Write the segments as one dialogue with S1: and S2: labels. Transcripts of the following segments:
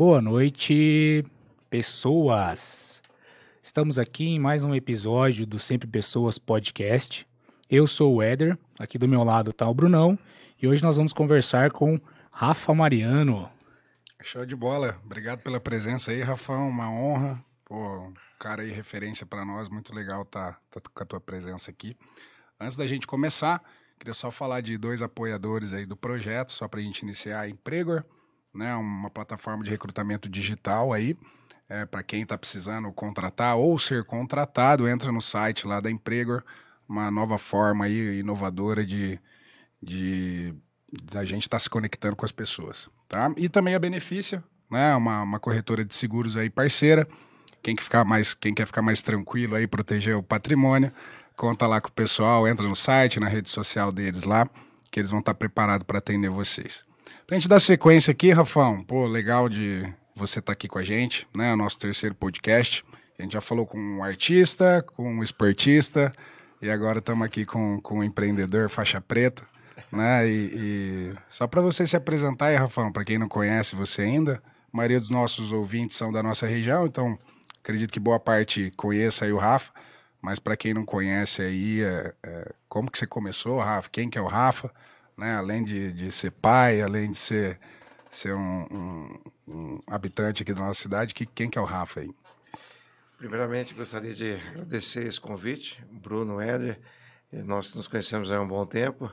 S1: Boa noite, pessoas. Estamos aqui em mais um episódio do Sempre Pessoas Podcast. Eu sou o Éder, aqui do meu lado está o Brunão, e hoje nós vamos conversar com Rafa Mariano.
S2: Show de bola. Obrigado pela presença aí, Rafão. Uma honra. Pô, cara aí, referência para nós. Muito legal tá, tá com a tua presença aqui. Antes da gente começar, queria só falar de dois apoiadores aí do projeto, só para a gente iniciar Empregor, né? Uma plataforma de recrutamento digital aí. É, para quem está precisando contratar ou ser contratado, entra no site lá da Empregor, uma nova forma aí inovadora de, de a gente estar tá se conectando com as pessoas, tá? E também a Benefícia, né? Uma, uma corretora de seguros aí parceira. Quem, que ficar mais, quem quer ficar mais tranquilo aí, proteger o patrimônio, conta lá com o pessoal, entra no site, na rede social deles lá, que eles vão estar tá preparados para atender vocês. Pra gente dar sequência aqui, Rafão, pô, legal de você estar tá aqui com a gente, né? O nosso terceiro podcast. A gente já falou com um artista, com um esportista, e agora estamos aqui com, com um empreendedor faixa preta né? E, e... só para você se apresentar aí, Rafão, para quem não conhece você ainda, a maioria dos nossos ouvintes são da nossa região, então acredito que boa parte conheça aí o Rafa, mas para quem não conhece aí, é, é, como que você começou, Rafa? Quem que é o Rafa? Né? Além de, de ser pai, além de ser, ser um, um, um habitante aqui da nossa cidade, que, quem que é o Rafa aí?
S3: Primeiramente, gostaria de agradecer esse convite, Bruno Éder. Nós nos conhecemos há um bom tempo.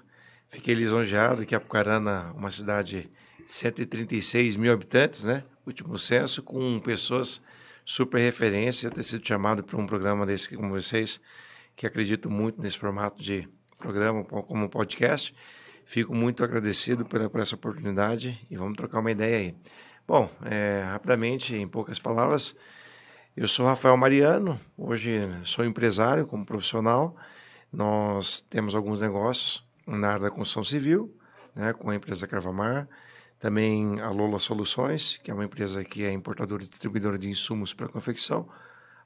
S3: Fiquei lisonjeado que Apucarana, uma cidade de 136 mil habitantes, né? Último censo, com pessoas super referência, ter sido chamado para um programa desse como vocês, que acredito muito nesse formato de programa como podcast. Fico muito agradecido por, essa oportunidade e vamos trocar uma ideia aí. Bom, é, rapidamente, em poucas palavras, eu sou Rafael Mariano, hoje sou empresário como profissional. Nós temos alguns negócios na área da construção civil, né, com a empresa Carvamar, também a Lola Soluções, que é uma empresa que é importadora e distribuidora de insumos para confecção,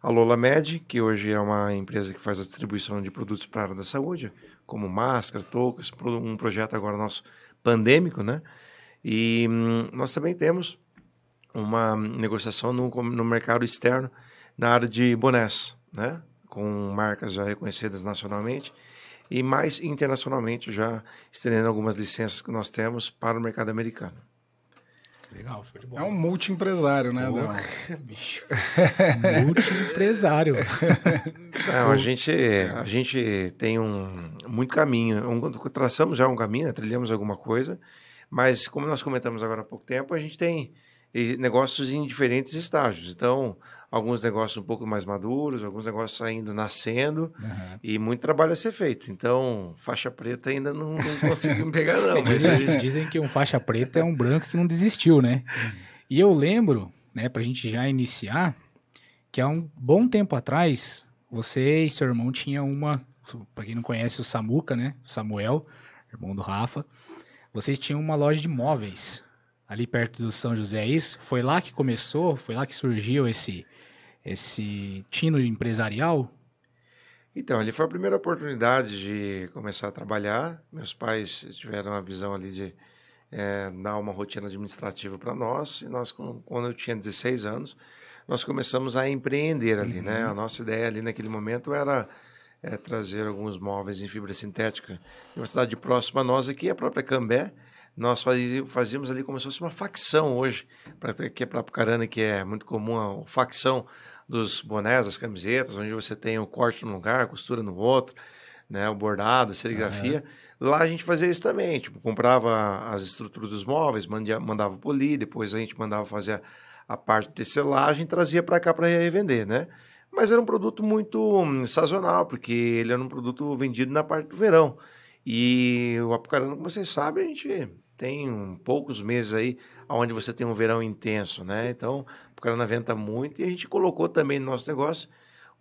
S3: a Lola Med, que hoje é uma empresa que faz a distribuição de produtos para a área da saúde, como máscara, toucas, um projeto agora nosso pandêmico, né? E hum, nós também temos uma negociação no, no mercado externo na área de bonés, né? Com marcas já reconhecidas nacionalmente e mais internacionalmente, já estendendo algumas licenças que nós temos para o mercado americano.
S2: Legal, show de bola. É um multi-empresário, né, Adão?
S1: bicho. multi-empresário.
S3: Não, a gente, a gente tem um muito caminho. Um, traçamos já um caminho, né, trilhamos alguma coisa, mas como nós comentamos agora há pouco tempo, a gente tem negócios em diferentes estágios. Então, alguns negócios um pouco mais maduros, alguns negócios ainda nascendo uhum. e muito trabalho a ser feito. Então, faixa preta ainda não, não conseguimos pegar, não.
S1: dizem, gente... dizem, que um faixa preta é um branco que não desistiu, né? E eu lembro, né, para a gente já iniciar, que há um bom tempo atrás, você e seu irmão tinham uma, para quem não conhece o Samuca, né? Samuel, irmão do Rafa, vocês tinham uma loja de móveis ali perto do São José, é isso? Foi lá que começou? Foi lá que surgiu esse, esse tino empresarial?
S3: Então, ali foi a primeira oportunidade de começar a trabalhar. Meus pais tiveram a visão ali de é, dar uma rotina administrativa para nós. E nós, quando eu tinha 16 anos, nós começamos a empreender ali, né? uhum. né? A nossa ideia ali naquele momento era é, trazer alguns móveis em fibra sintética de uma cidade próxima a nós aqui, a própria Cambé, nós fazíamos ali como se fosse uma facção hoje, para que é para Apucarana, que é muito comum a facção dos bonés, das camisetas, onde você tem o corte num lugar, a costura no outro, né, o bordado, a serigrafia. Uhum. Lá a gente fazia isso também, tipo, comprava as estruturas dos móveis, mandia, mandava polir, depois a gente mandava fazer a, a parte de tecelagem e trazia para cá para revender, né? Mas era um produto muito hum, sazonal, porque ele era um produto vendido na parte do verão. E o Apucarana, como vocês sabem, a gente tem um, poucos meses aí onde você tem um verão intenso, né? Então, o Carana venta muito e a gente colocou também no nosso negócio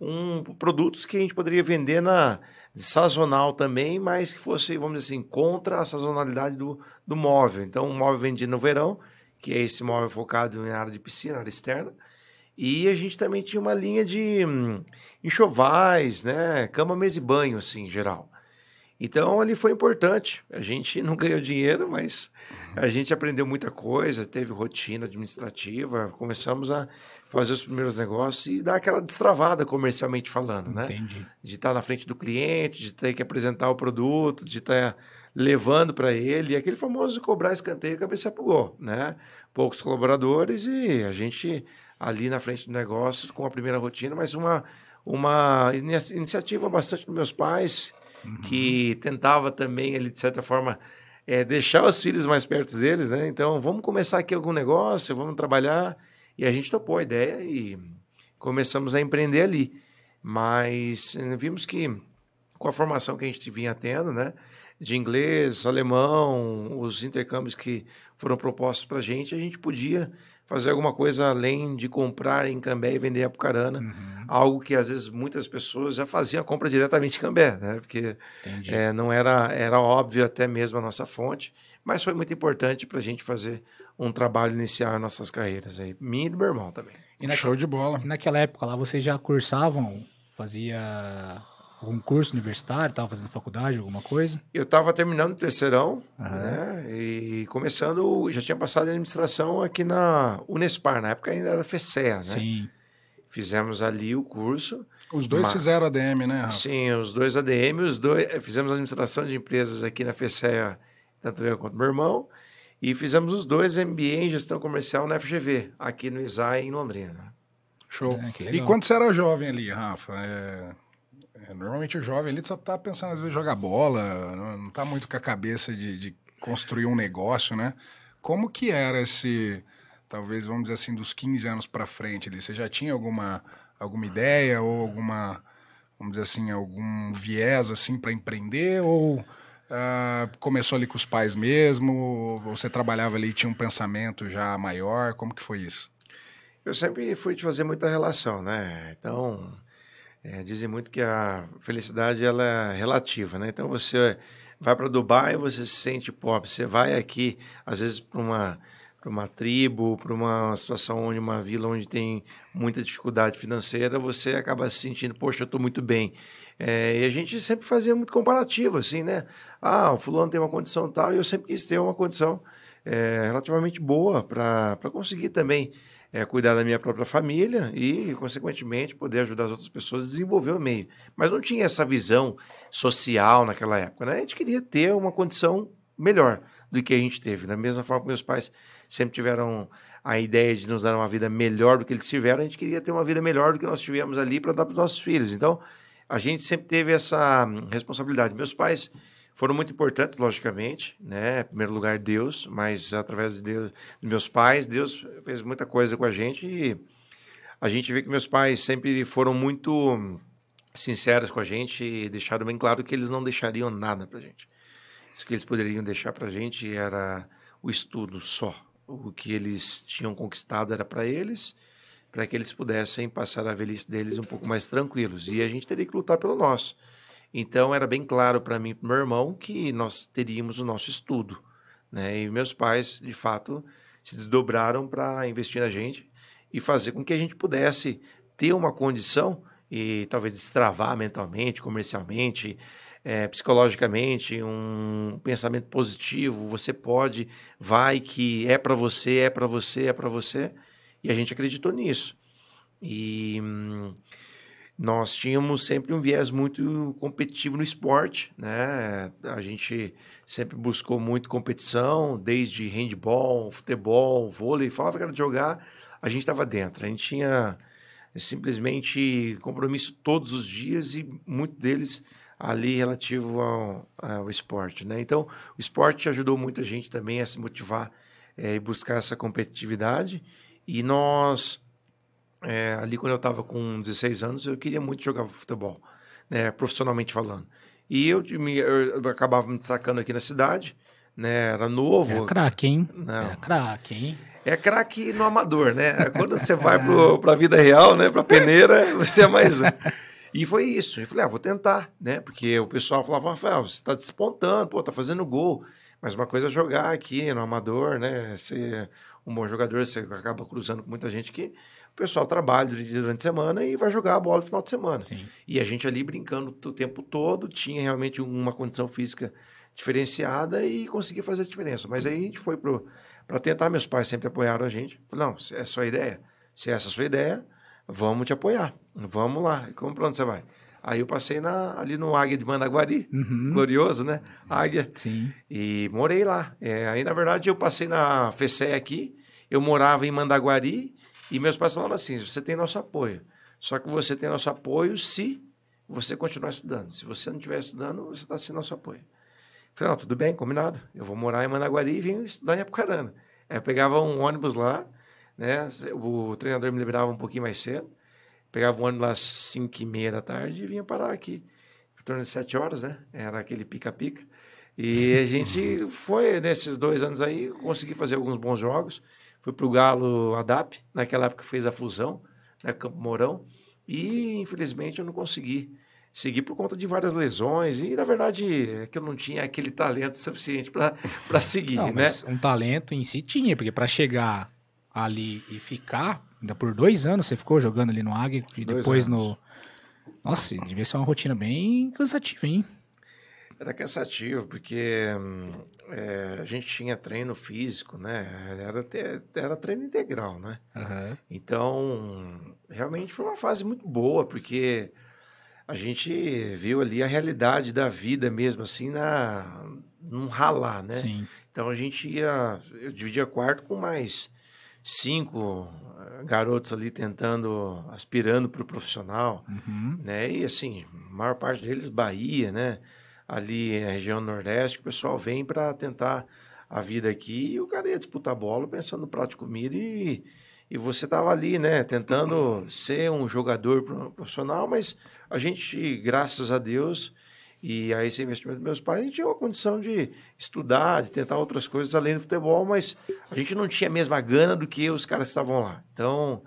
S3: um, produtos que a gente poderia vender na sazonal também, mas que fosse, vamos dizer assim, contra a sazonalidade do, do móvel. Então, um móvel vendido no verão, que é esse móvel focado na área de piscina, área externa, e a gente também tinha uma linha de hum, enxovais, né? Cama, mesa e banho, assim, em geral. Então ali foi importante. A gente não ganhou dinheiro, mas a gente aprendeu muita coisa, teve rotina administrativa, começamos a fazer os primeiros negócios e dar aquela destravada comercialmente falando, né?
S1: Entendi.
S3: De estar na frente do cliente, de ter que apresentar o produto, de estar levando para ele, e aquele famoso cobrar escanteio e cabeça pro gol, né? Poucos colaboradores e a gente ali na frente do negócio com a primeira rotina, mas uma uma iniciativa bastante dos meus pais, uhum. que tentava também, ele, de certa forma, é, deixar os filhos mais perto deles, né? Então, vamos começar aqui algum negócio, vamos trabalhar. E a gente topou a ideia e começamos a empreender ali. Mas eh, vimos que, com a formação que a gente vinha tendo, né? De inglês, alemão, os intercâmbios que foram propostos para a gente, a gente podia fazer alguma coisa além de comprar em Cambé e vender em Apucarana. Uhum. Algo que às vezes muitas pessoas já faziam a compra diretamente em Cambé, né? Porque é, não era, era óbvio até mesmo a nossa fonte, mas foi muito importante para a gente fazer um trabalho inicial em nossas carreiras aí. Mim e do meu irmão também.
S2: E na, Show de bola.
S1: Naquela época lá, vocês já cursavam, fazia algum curso universitário, estava fazendo faculdade, alguma coisa?
S3: Eu estava terminando o terceirão, uhum. né? E começando, já tinha passado em administração aqui na Unespar, na época ainda era FECEA, né? Sim. Fizemos ali o curso.
S2: Os dois mas... fizeram ADM, né? Rafa?
S3: Sim, os dois ADM, os dois fizemos administração de empresas aqui na FECEA, tanto eu quanto meu irmão. E fizemos os dois MBA em gestão comercial na FGV, aqui no ISAI, em Londrina.
S2: Show. É, e quando você era jovem ali, Rafa, é... É, normalmente o jovem ali só tá pensando às vezes jogar bola, não tá muito com a cabeça de, de construir um negócio, né? Como que era esse, talvez vamos dizer assim, dos 15 anos para frente ali? Você já tinha alguma, alguma ideia ou alguma, vamos dizer assim, algum viés assim para empreender ou uh, começou ali com os pais mesmo? Ou você trabalhava ali e tinha um pensamento já maior? Como que foi isso?
S3: Eu sempre fui de fazer muita relação, né? Então, é, dizem muito que a felicidade ela é relativa, né? Então você vai para Dubai, você se sente pobre. Você vai aqui, às vezes, para uma uma tribo, para uma situação onde uma vila onde tem muita dificuldade financeira, você acaba se sentindo, poxa, eu estou muito bem. É, e a gente sempre fazia muito comparativo, assim, né? Ah, o fulano tem uma condição tal, e eu sempre quis ter uma condição é, relativamente boa para conseguir também é, cuidar da minha própria família e, consequentemente, poder ajudar as outras pessoas a desenvolver o meio. Mas não tinha essa visão social naquela época. Né? A gente queria ter uma condição melhor do que a gente teve. Da mesma forma que meus pais sempre tiveram a ideia de nos dar uma vida melhor do que eles tiveram, a gente queria ter uma vida melhor do que nós tivemos ali para dar para os nossos filhos. Então, a gente sempre teve essa responsabilidade. Meus pais foram muito importantes, logicamente, né? Em primeiro lugar, Deus, mas através de Deus, dos meus pais, Deus fez muita coisa com a gente e a gente vê que meus pais sempre foram muito sinceros com a gente e deixaram bem claro que eles não deixariam nada para a gente. Isso que eles poderiam deixar para a gente era o estudo só. O que eles tinham conquistado era para eles, para que eles pudessem passar a velhice deles um pouco mais tranquilos. E a gente teria que lutar pelo nosso. Então era bem claro para mim meu irmão que nós teríamos o nosso estudo. Né? E meus pais, de fato, se desdobraram para investir na gente e fazer com que a gente pudesse ter uma condição e talvez destravar mentalmente, comercialmente, é, psicologicamente, um pensamento positivo. Você pode, vai que é para você, é para você, é para você. E a gente acreditou nisso. E. Nós tínhamos sempre um viés muito competitivo no esporte, né? A gente sempre buscou muito competição, desde handball, futebol, vôlei, falava que era de jogar, a gente estava dentro. A gente tinha simplesmente compromisso todos os dias e muito deles ali relativo ao, ao esporte, né? Então, o esporte ajudou muita gente também a se motivar é, e buscar essa competitividade e nós é, ali quando eu estava com 16 anos, eu queria muito jogar futebol, né, profissionalmente falando. E eu, me, eu, acabava me destacando aqui na cidade, né, era novo.
S1: É craque, hein? Não. É craque, hein?
S3: É craque no amador, né? Quando você vai para a vida real, né, para peneira, você é mais um. E foi isso. Eu falei, ah, vou tentar, né? Porque o pessoal falava, Rafael, você está despontando, pô, tá fazendo gol. Mas uma coisa é jogar aqui no amador, né? Ser um bom jogador, você acaba cruzando com muita gente que pessoal trabalha durante a semana e vai jogar a bola no final de semana.
S1: Sim.
S3: E a gente ali brincando o tempo todo, tinha realmente uma condição física diferenciada e conseguia fazer a diferença. Mas aí a gente foi para tentar, meus pais sempre apoiaram a gente. Falaram, não, se é a sua ideia, se é essa a sua ideia, vamos te apoiar, vamos lá. E como para onde você vai? Aí eu passei na, ali no Águia de Mandaguari,
S1: Uhum.
S3: glorioso, né? Águia.
S1: Sim.
S3: E morei lá. É, aí, na verdade, eu passei na FECE aqui, eu morava em Mandaguari, e meus pais falaram assim: você tem nosso apoio. Só que você tem nosso apoio se você continuar estudando. Se você não estiver estudando, você está sem nosso apoio. Falei, não, tudo bem, combinado. Eu vou morar em Mandaguari e vim estudar em Apucarana. Aí eu pegava um ônibus lá, né? O treinador me liberava um pouquinho mais cedo. Pegava um ônibus lá às 5 e meia da tarde e vinha parar aqui. Em torno de 7 horas, né? Era aquele pica-pica. E a gente foi, nesses dois anos aí, consegui fazer alguns bons jogos. Fui pro Galo Adap, naquela época fez a fusão, né? Campo Mourão. E, infelizmente, eu não consegui seguir por conta de várias lesões. E, na verdade, é que eu não tinha aquele talento suficiente para seguir,
S1: Não,
S3: né?
S1: um talento em si tinha, porque para chegar ali e ficar, ainda por dois anos você ficou jogando ali no Águia e
S3: Dois
S1: depois
S3: anos.
S1: no. Nossa, devia ser uma rotina bem cansativa, hein?
S3: Era cansativo, porque hum, é, a gente tinha treino físico, né? Era, era treino integral, né?
S1: Aham.
S3: Então, realmente foi uma fase muito boa, porque a gente viu ali a realidade da vida mesmo, assim, na, num ralar, né?
S1: Sim.
S3: Então a gente ia. Eu dividia quarto com mais cinco eh, garotos ali tentando, aspirando para o profissional
S1: Uhum.
S3: né? E assim, a maior parte deles Bahia, né? Ali na região Nordeste, o pessoal vem para tentar a vida aqui e o cara ia disputar bola pensando no prato de comida e, e você tava ali, né? Tentando ser um jogador pro- profissional, mas a gente, graças a Deus e a esse investimento dos meus pais, a gente tinha uma condição de estudar, de tentar outras coisas além do futebol, mas a gente não tinha a mesma gana do que os caras que estavam lá. Então,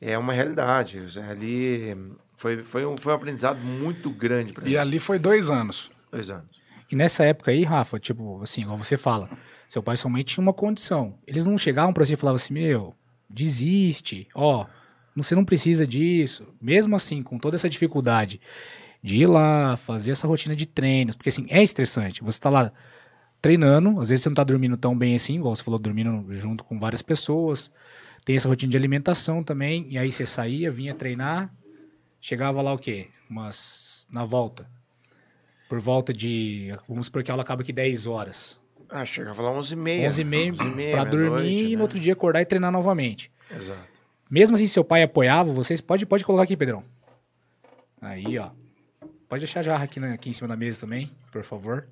S3: é uma realidade. Ali foi, foi, um, foi um aprendizado muito grande para mim.
S2: E ali foi dois anos.
S3: Dois anos.
S1: E nessa época aí, Rafa, tipo, assim, igual você fala, seu pai e sua mãe tinham uma condição. Eles não chegavam pra você e falavam assim, meu, desiste, ó, você não precisa disso. Mesmo assim, com toda essa dificuldade de ir lá, fazer essa rotina de treinos, porque assim, é estressante. Você tá lá treinando, às vezes você não tá dormindo tão bem assim, igual você falou, dormindo junto com várias pessoas. Tem essa rotina de alimentação também, e aí você saía, vinha treinar, chegava lá o quê? Umas na volta. Por volta de, vamos supor que a aula acaba aqui 10 horas.
S3: Ah, chegava lá 11h30.
S1: 11 e meia
S3: 11 h
S1: pra dormir e no outro dia acordar e treinar novamente.
S3: Exato.
S1: Mesmo assim, seu pai apoiava vocês, pode, pode colocar aqui, Pedrão. Aí, ó. Pode deixar a jarra aqui, na- aqui em cima da mesa também, por favor.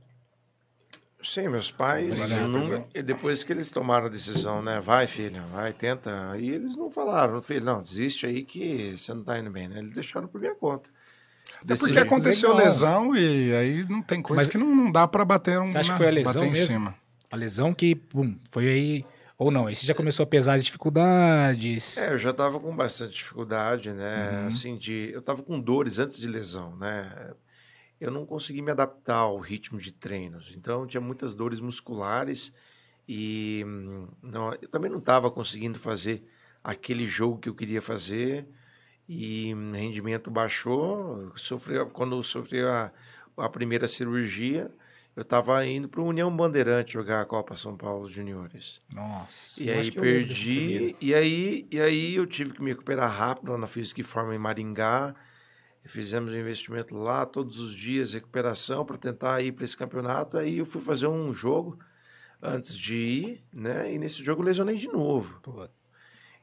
S3: Sim, meus pais, não- e depois que eles tomaram a decisão, né? Vai, filho, vai, tenta. Aí eles não falaram, filho, não, desiste aí que você não tá indo bem, né? Eles deixaram por minha conta.
S2: É
S3: Desse
S2: porque
S3: jeito.
S2: aconteceu
S1: Legal.
S2: lesão e aí não tem coisa
S1: Mas-
S2: que não, não dá pra bater um
S1: Você acha que
S2: na-
S1: foi a lesão
S2: bater em
S1: mesmo?
S2: cima.
S1: A lesão que, pum, foi aí. Ou não, você já começou a pesar as dificuldades.
S3: É, eu já tava com bastante dificuldade, né?
S1: Uhum.
S3: Assim, de. Eu tava com dores antes de lesão, né? Eu não consegui me adaptar ao ritmo de treinos. Então, eu tinha muitas dores musculares e hum, não, eu também não estava conseguindo fazer aquele jogo que eu queria fazer e rendimento baixou. Sofri, quando eu sofri a, a primeira cirurgia, eu estava indo para o União Bandeirante jogar a Copa São Paulo Juniores.
S1: Nossa.
S3: E
S1: eu
S3: aí
S1: eu
S3: perdi, e aí, e aí eu tive que me recuperar rápido lá na Física e Forma em Maringá. Fizemos um investimento lá todos os dias, recuperação para tentar ir para esse campeonato. Aí eu fui fazer um jogo antes de ir, né? E nesse jogo eu lesionei de novo.
S1: Pô,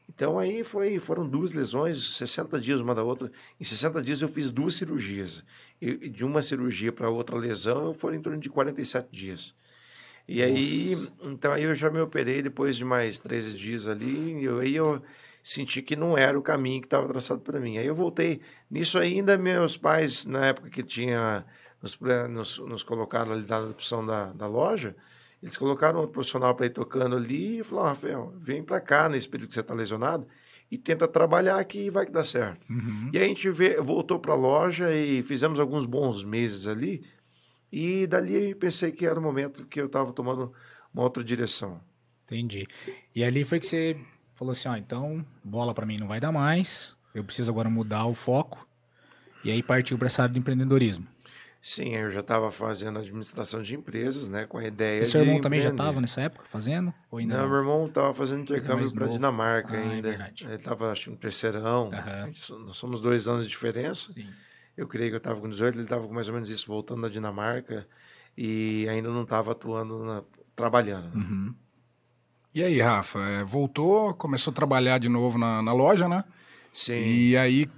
S3: Então aí foi, foram duas lesões, 60 dias uma da outra. Em 60 dias eu fiz duas cirurgias. E de uma cirurgia para outra lesão, eu foram em torno de 47 dias. E aí, então aí eu já me operei depois de mais 13 dias ali, e eu, aí eu senti que não era o caminho que estava traçado para mim. Aí eu voltei. Nisso ainda meus pais, na época que tinha nos, nos, nos colocaram ali na opção da, da loja, eles colocaram outro profissional para ir tocando ali e falaram, Rafael, vem para cá nesse período que você está lesionado e tenta trabalhar aqui e vai que dá certo.
S1: uhum.
S3: E aí a gente vê- voltou para a loja e fizemos alguns bons meses ali. E dali eu pensei que era o momento que eu estava tomando uma outra direção.
S1: Entendi. E ali foi que você falou assim, ó, então bola para mim não vai dar mais, eu preciso agora mudar o foco. E aí partiu para essa área de empreendedorismo.
S3: Sim, eu já estava fazendo administração de empresas, né, com a ideia
S1: E seu
S3: de
S1: irmão também já estava nessa época fazendo? Ou ainda
S3: Não,
S1: não?
S3: meu irmão estava fazendo
S1: mais
S3: intercâmbio para. Dinamarca
S1: Ah, é
S3: ainda.
S1: verdade.
S3: Ele estava, acho que no terceirão. So- Nós somos dois anos de diferença.
S1: Sim.
S3: Eu creio que eu estava com 18, ele estava com mais ou menos isso, voltando da Dinamarca. E ainda não estava atuando, na- trabalhando. né?
S1: Uhum.
S2: E aí, Rafa, é, voltou, começou a trabalhar de novo na, na loja, né?
S3: Sim.
S2: E aí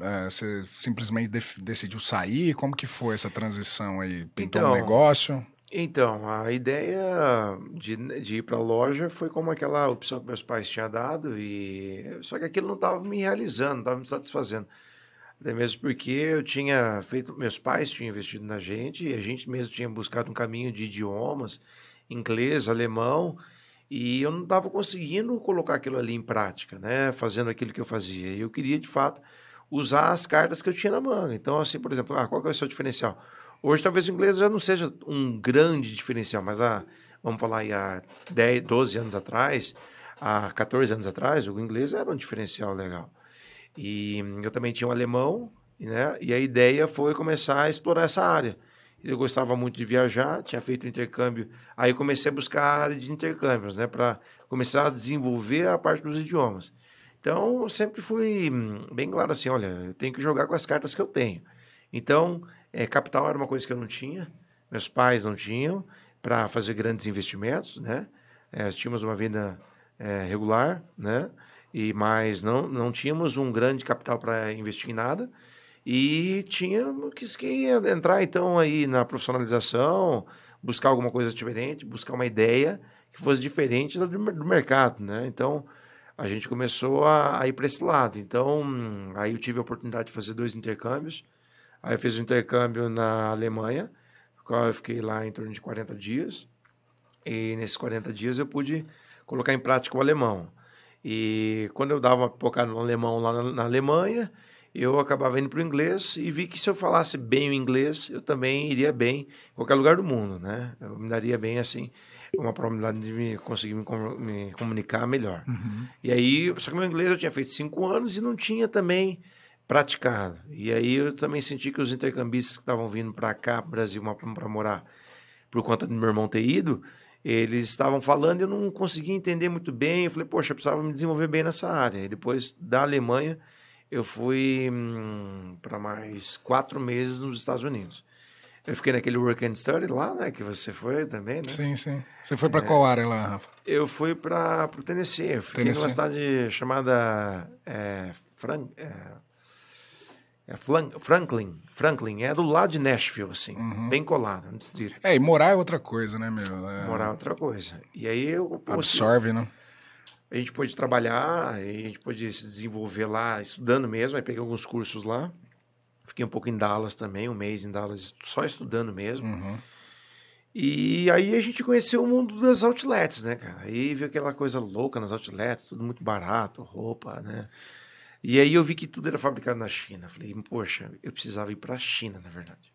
S2: é, você simplesmente decidiu sair? Como que foi essa transição aí? Pintou
S3: Então,
S2: um negócio?
S3: Então, a ideia de, de ir para a loja foi como aquela opção que meus pais tinham dado, e só que aquilo não estava me realizando, não estava me satisfazendo. Até mesmo porque eu tinha feito, meus pais tinham investido na gente, e a gente mesmo tinha buscado um caminho de idiomas, inglês, alemão, e eu não estava conseguindo colocar aquilo ali em prática, né? Fazendo aquilo que eu fazia. E eu queria, de fato, usar as cartas que eu tinha na manga. Então, assim, por exemplo, ah, qual que é o seu diferencial? Hoje talvez o inglês já não seja um grande diferencial, mas há, vamos falar aí, há 10, 12 anos atrás, há 14 anos atrás, o inglês era um diferencial legal. E eu também tinha um alemão, né? E a ideia foi começar a explorar essa área. Eu gostava muito de viajar, tinha feito intercâmbio. Aí comecei a buscar a área de intercâmbios, né? Para começar a desenvolver a parte dos idiomas. Então, eu sempre fui hum, bem claro assim: olha, eu tenho que jogar com as cartas que eu tenho. Então, é, capital era uma coisa que eu não tinha, meus pais não tinham, para fazer grandes investimentos, né? É, tínhamos uma vida é, regular, né? E, mas não, não tínhamos um grande capital para investir em nada. E tínhamos que, que entrar, então, aí na profissionalização, buscar alguma coisa diferente, buscar uma ideia que fosse diferente do, do mercado, né? Então, a gente começou a, a ir para esse lado. Então, aí eu tive a oportunidade de fazer dois intercâmbios. Aí eu fiz um intercâmbio na Alemanha, qual eu fiquei lá em torno de 40 dias. E nesses 40 dias eu pude colocar em prática o alemão. E quando eu dava uma pipocada no alemão lá na, na Alemanha, eu acabava indo para o inglês e vi que se eu falasse bem o inglês, eu também iria bem em qualquer lugar do mundo, né? Eu me daria bem assim, uma probabilidade de me conseguir me, me comunicar melhor. E aí, só que meu inglês eu tinha feito cinco anos e não tinha também praticado. E aí eu também senti que os intercambistas que estavam vindo para cá, pro Brasil, para morar, por conta do meu irmão ter ido, eles estavam falando e eu não conseguia entender muito bem. Eu falei, poxa, eu precisava me desenvolver bem nessa área. E depois da Alemanha, eu fui para mais quatro meses nos Estados Unidos. Eu fiquei naquele work and study lá, né? Que você foi também, né?
S2: Sim, sim. Você foi para qual área lá, Rafa?
S3: Eu fui para o Tennessee. Eu fiquei numa
S2: Tennessee.
S3: cidade chamada é, é, é Franklin. Franklin. É do lado de Nashville, assim.
S2: Uhum.
S3: Bem colado, no distrito.
S2: É, e morar é outra coisa, né, meu? É,
S3: Morar é outra coisa. E aí eu...
S2: Absorve, né?
S3: A gente pôde trabalhar, a gente pôde se desenvolver lá, estudando mesmo. Aí peguei alguns cursos lá. Fiquei um pouco em Dallas também, um mês em Dallas, só estudando mesmo.
S2: Uhum.
S3: E aí a gente conheceu o mundo das outlets, né, cara? Aí viu aquela coisa louca nas outlets, tudo muito barato, roupa, né? E aí eu vi que tudo era fabricado na China. Falei, poxa, eu precisava ir para a China, na verdade.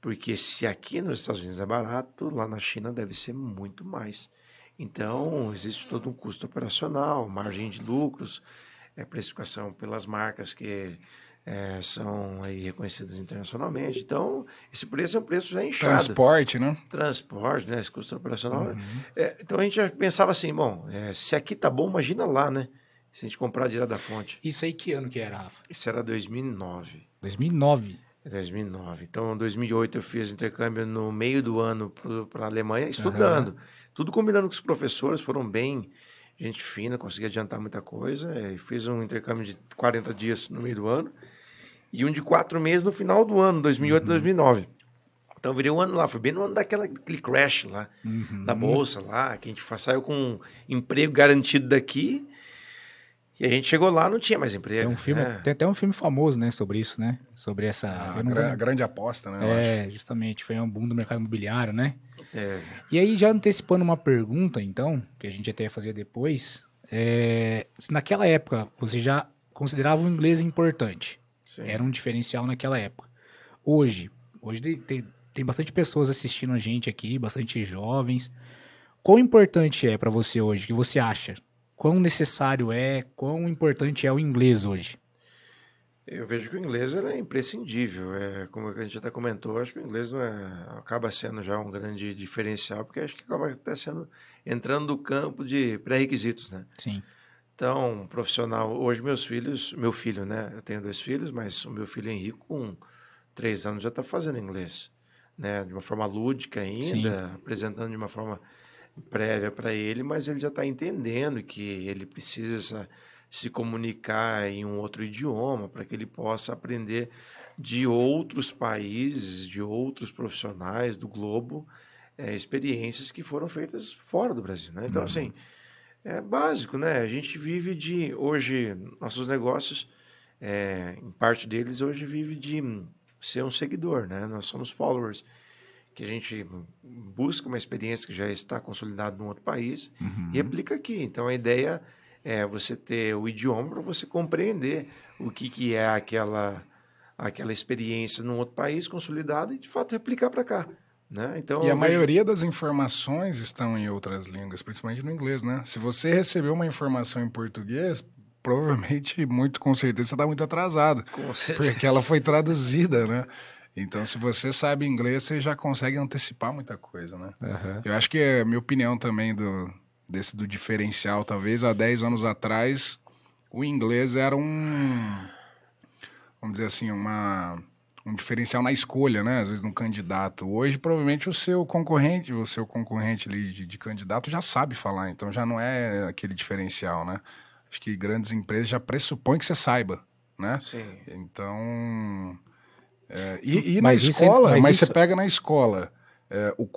S3: Porque se aqui nos Estados Unidos é barato, lá na China deve ser muito mais. Então, existe todo um custo operacional, margem de lucros, é, precificação pelas marcas que é, são aí reconhecidas internacionalmente. Então, esse preço é um preço já inchado
S2: Transporte, né?
S3: transporte, né? Esse custo operacional. É, então a gente já pensava assim, bom, é, se aqui tá bom, imagina lá, né? Se a gente comprar direto da fonte.
S1: Isso aí que ano que era, Rafa?
S3: Isso era 2009.
S1: 2009.
S3: É 2009. Então, em 2008 eu fiz intercâmbio no meio do ano para a Alemanha, estudando. Tudo combinando com os professores, foram bem gente fina, consegui adiantar muita coisa. É, fiz um intercâmbio de 40 dias no meio do ano e um de quatro meses no final do ano, 2008 2009. Então, virei um ano lá, foi bem no ano daquela, daquele crash lá, da bolsa lá, que a gente saiu com um emprego garantido daqui. E a gente chegou lá, não tinha mais emprego.
S1: Tem um filme,
S3: É.
S1: tem até um filme famoso, né, sobre isso, né? Sobre essa.
S2: A,
S1: não
S2: gra- grande aposta, né? eu acho.
S1: é, justamente, foi um boom do mercado imobiliário, né?
S3: É.
S1: E aí, já antecipando uma pergunta, então, que a gente até ia fazer depois, é, se naquela época você já considerava o inglês importante,
S3: Sim.
S1: era um diferencial naquela época. Hoje, hoje tem, tem, tem bastante pessoas assistindo a gente aqui, bastante jovens. Quão importante é para você hoje? Que você acha? Quão necessário é? Quão importante é o inglês hoje?
S3: Eu vejo que o inglês é imprescindível. É, como a gente até comentou, acho que o inglês não é, acaba sendo já um grande diferencial, porque acho que acaba até sendo entrando no campo de pré-requisitos, né?
S1: Sim.
S3: Então, profissional, hoje meus filhos, meu filho, né? Eu tenho dois filhos, mas o meu filho Henrique, com três anos, já está fazendo inglês, né? De uma forma lúdica ainda, Sim. apresentando de uma forma prévia para ele, mas ele já está entendendo que ele precisa se comunicar em um outro idioma para que ele possa aprender de outros países, de outros profissionais do globo, é, experiências que foram feitas fora do Brasil. Né? Então, uhum. assim, é básico, né? A gente vive de. Hoje, nossos negócios, é, em parte deles, hoje vive de ser um seguidor, né? Nós somos followers que a gente busca uma experiência que já está consolidada num outro país uhum. e aplica aqui. Então a ideia é você ter o idioma para você compreender o que, que é aquela, aquela experiência num outro país consolidado e de fato replicar para cá. Né? Então,
S2: e a vejo... maioria das informações estão em outras línguas, principalmente no inglês, né? Se você recebeu uma informação em português, provavelmente, muito com certeza, você está muito atrasado.
S3: Com certeza.
S2: Porque ela foi traduzida, né? Então, se você sabe inglês, você já consegue antecipar muita coisa, né? Uhum. Eu acho que é a minha opinião também do, desse do diferencial. Talvez há 10 anos atrás, o inglês era um. Vamos dizer assim, uma, um diferencial na escolha, né? Às vezes no candidato. Hoje, provavelmente, o seu concorrente, o seu concorrente ali de, de candidato já sabe falar, então já não é aquele diferencial, né? Acho que grandes empresas já pressupõem que você saiba, né?
S3: Sim.
S2: Então. É, e, e na é- escola, é, mas, mas isso... você pega na escola. É, o,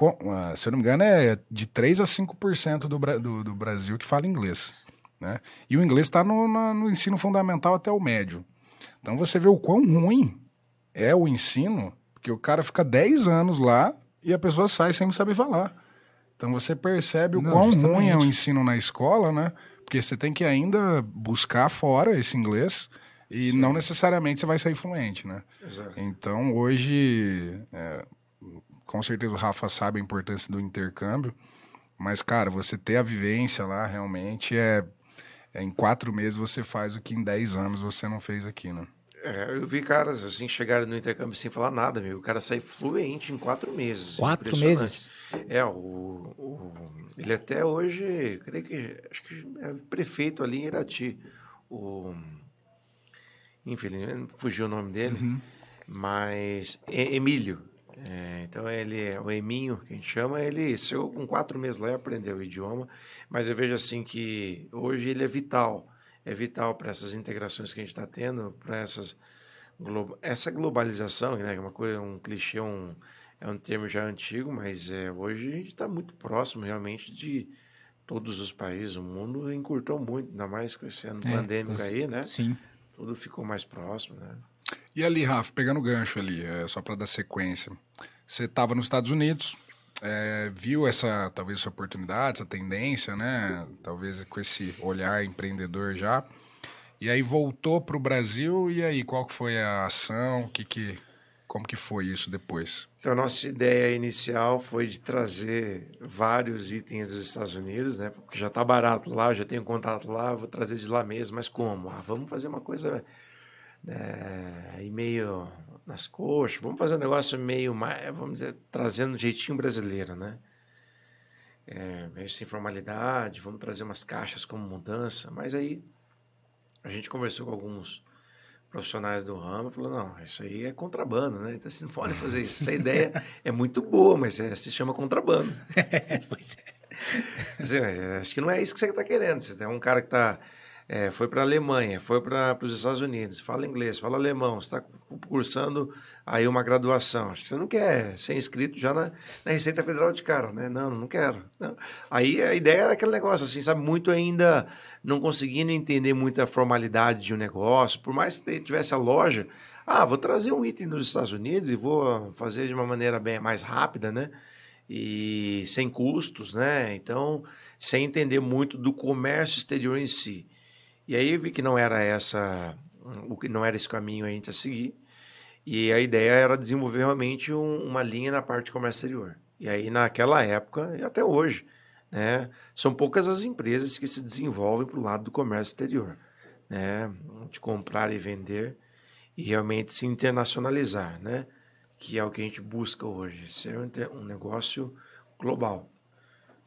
S2: se eu não me engano, é de 3 a 5% do, do, do Brasil que fala inglês. Né? E o inglês está no, no, ensino fundamental até o médio. Então você vê o quão ruim é o ensino, porque o cara fica 10 anos lá e a pessoa sai sem saber falar. Então você percebe o não, quão justamente. ruim é o ensino na escola, né? Porque você tem que ainda buscar fora esse inglês e Sim. não necessariamente você vai sair fluente, né? Exato. Então hoje, é, com certeza o Rafa sabe a importância do intercâmbio, mas cara, você ter a vivência lá realmente é, é em quatro meses você faz o que em dez anos você não fez aqui, né?
S3: É, eu vi caras assim chegarem no intercâmbio sem falar nada, meu. O cara sai fluente em quatro meses.
S1: Quatro meses?
S3: É, o, o, ele até hoje, creio que, acho que é prefeito ali em Irati. O, infelizmente, fugiu o nome dele, uhum. mas Emílio. É, então ele é o Eminho, que a gente chama, ele chegou com quatro meses lá e aprendeu o idioma, mas eu vejo assim que hoje ele é vital é vital para essas integrações que a gente está tendo, para essas essa globalização, né, que é uma coisa, um clichê, um, é um termo já antigo, mas é, hoje a gente está muito próximo realmente de todos os países, o mundo encurtou muito, ainda mais com esse ano é, pandêmico aí, né?
S1: Sim.
S3: Tudo ficou mais próximo, né?
S2: E ali, Rafa, pegando o gancho ali, é, só para dar sequência, você estava nos Estados Unidos, é, viu essa, talvez, essa oportunidade, essa tendência, né? Talvez com esse olhar empreendedor já. E aí voltou para o Brasil, e aí, qual foi a ação? Que que, como que foi isso depois?
S3: Então, a nossa ideia inicial foi de trazer vários itens dos Estados Unidos, né? Porque já está barato lá, já tenho contato lá, vou trazer de lá mesmo, mas como? Ah, vamos fazer uma coisa é, meio nas coxas, vamos fazer um negócio meio vamos dizer, trazendo um jeitinho brasileiro, né? É, meio sem formalidade, vamos trazer umas caixas como mudança, mas aí a gente conversou com alguns profissionais do ramo falou, não, isso aí é contrabando, né? Então você não pode fazer isso. Essa ideia é muito boa, mas é, se chama contrabando. pois é. Assim, acho que não é isso que você está querendo. Você tem um cara que está é, foi para a Alemanha, foi para os Estados Unidos, fala inglês, fala alemão, está cursando aí uma graduação. Acho que você não quer ser inscrito já na, na Receita Federal de cara, né? Não, não quero. Não. Aí a ideia era aquele negócio, assim, sabe, muito ainda não conseguindo entender muita formalidade de um negócio, por mais que tivesse a loja, ah, vou trazer um item dos Estados Unidos e vou fazer de uma maneira bem mais rápida, né? E sem custos, né? Então, sem entender muito do comércio exterior em si. E aí eu vi que não era essa, o que não era esse caminho a gente a seguir. E a ideia era desenvolver realmente um, uma linha na parte de comércio exterior. E aí naquela época e até hoje, Né? São poucas as empresas que se desenvolvem para o lado do comércio exterior, né? de comprar e vender e realmente se internacionalizar, né? que é o que a gente busca hoje, ser um negócio global.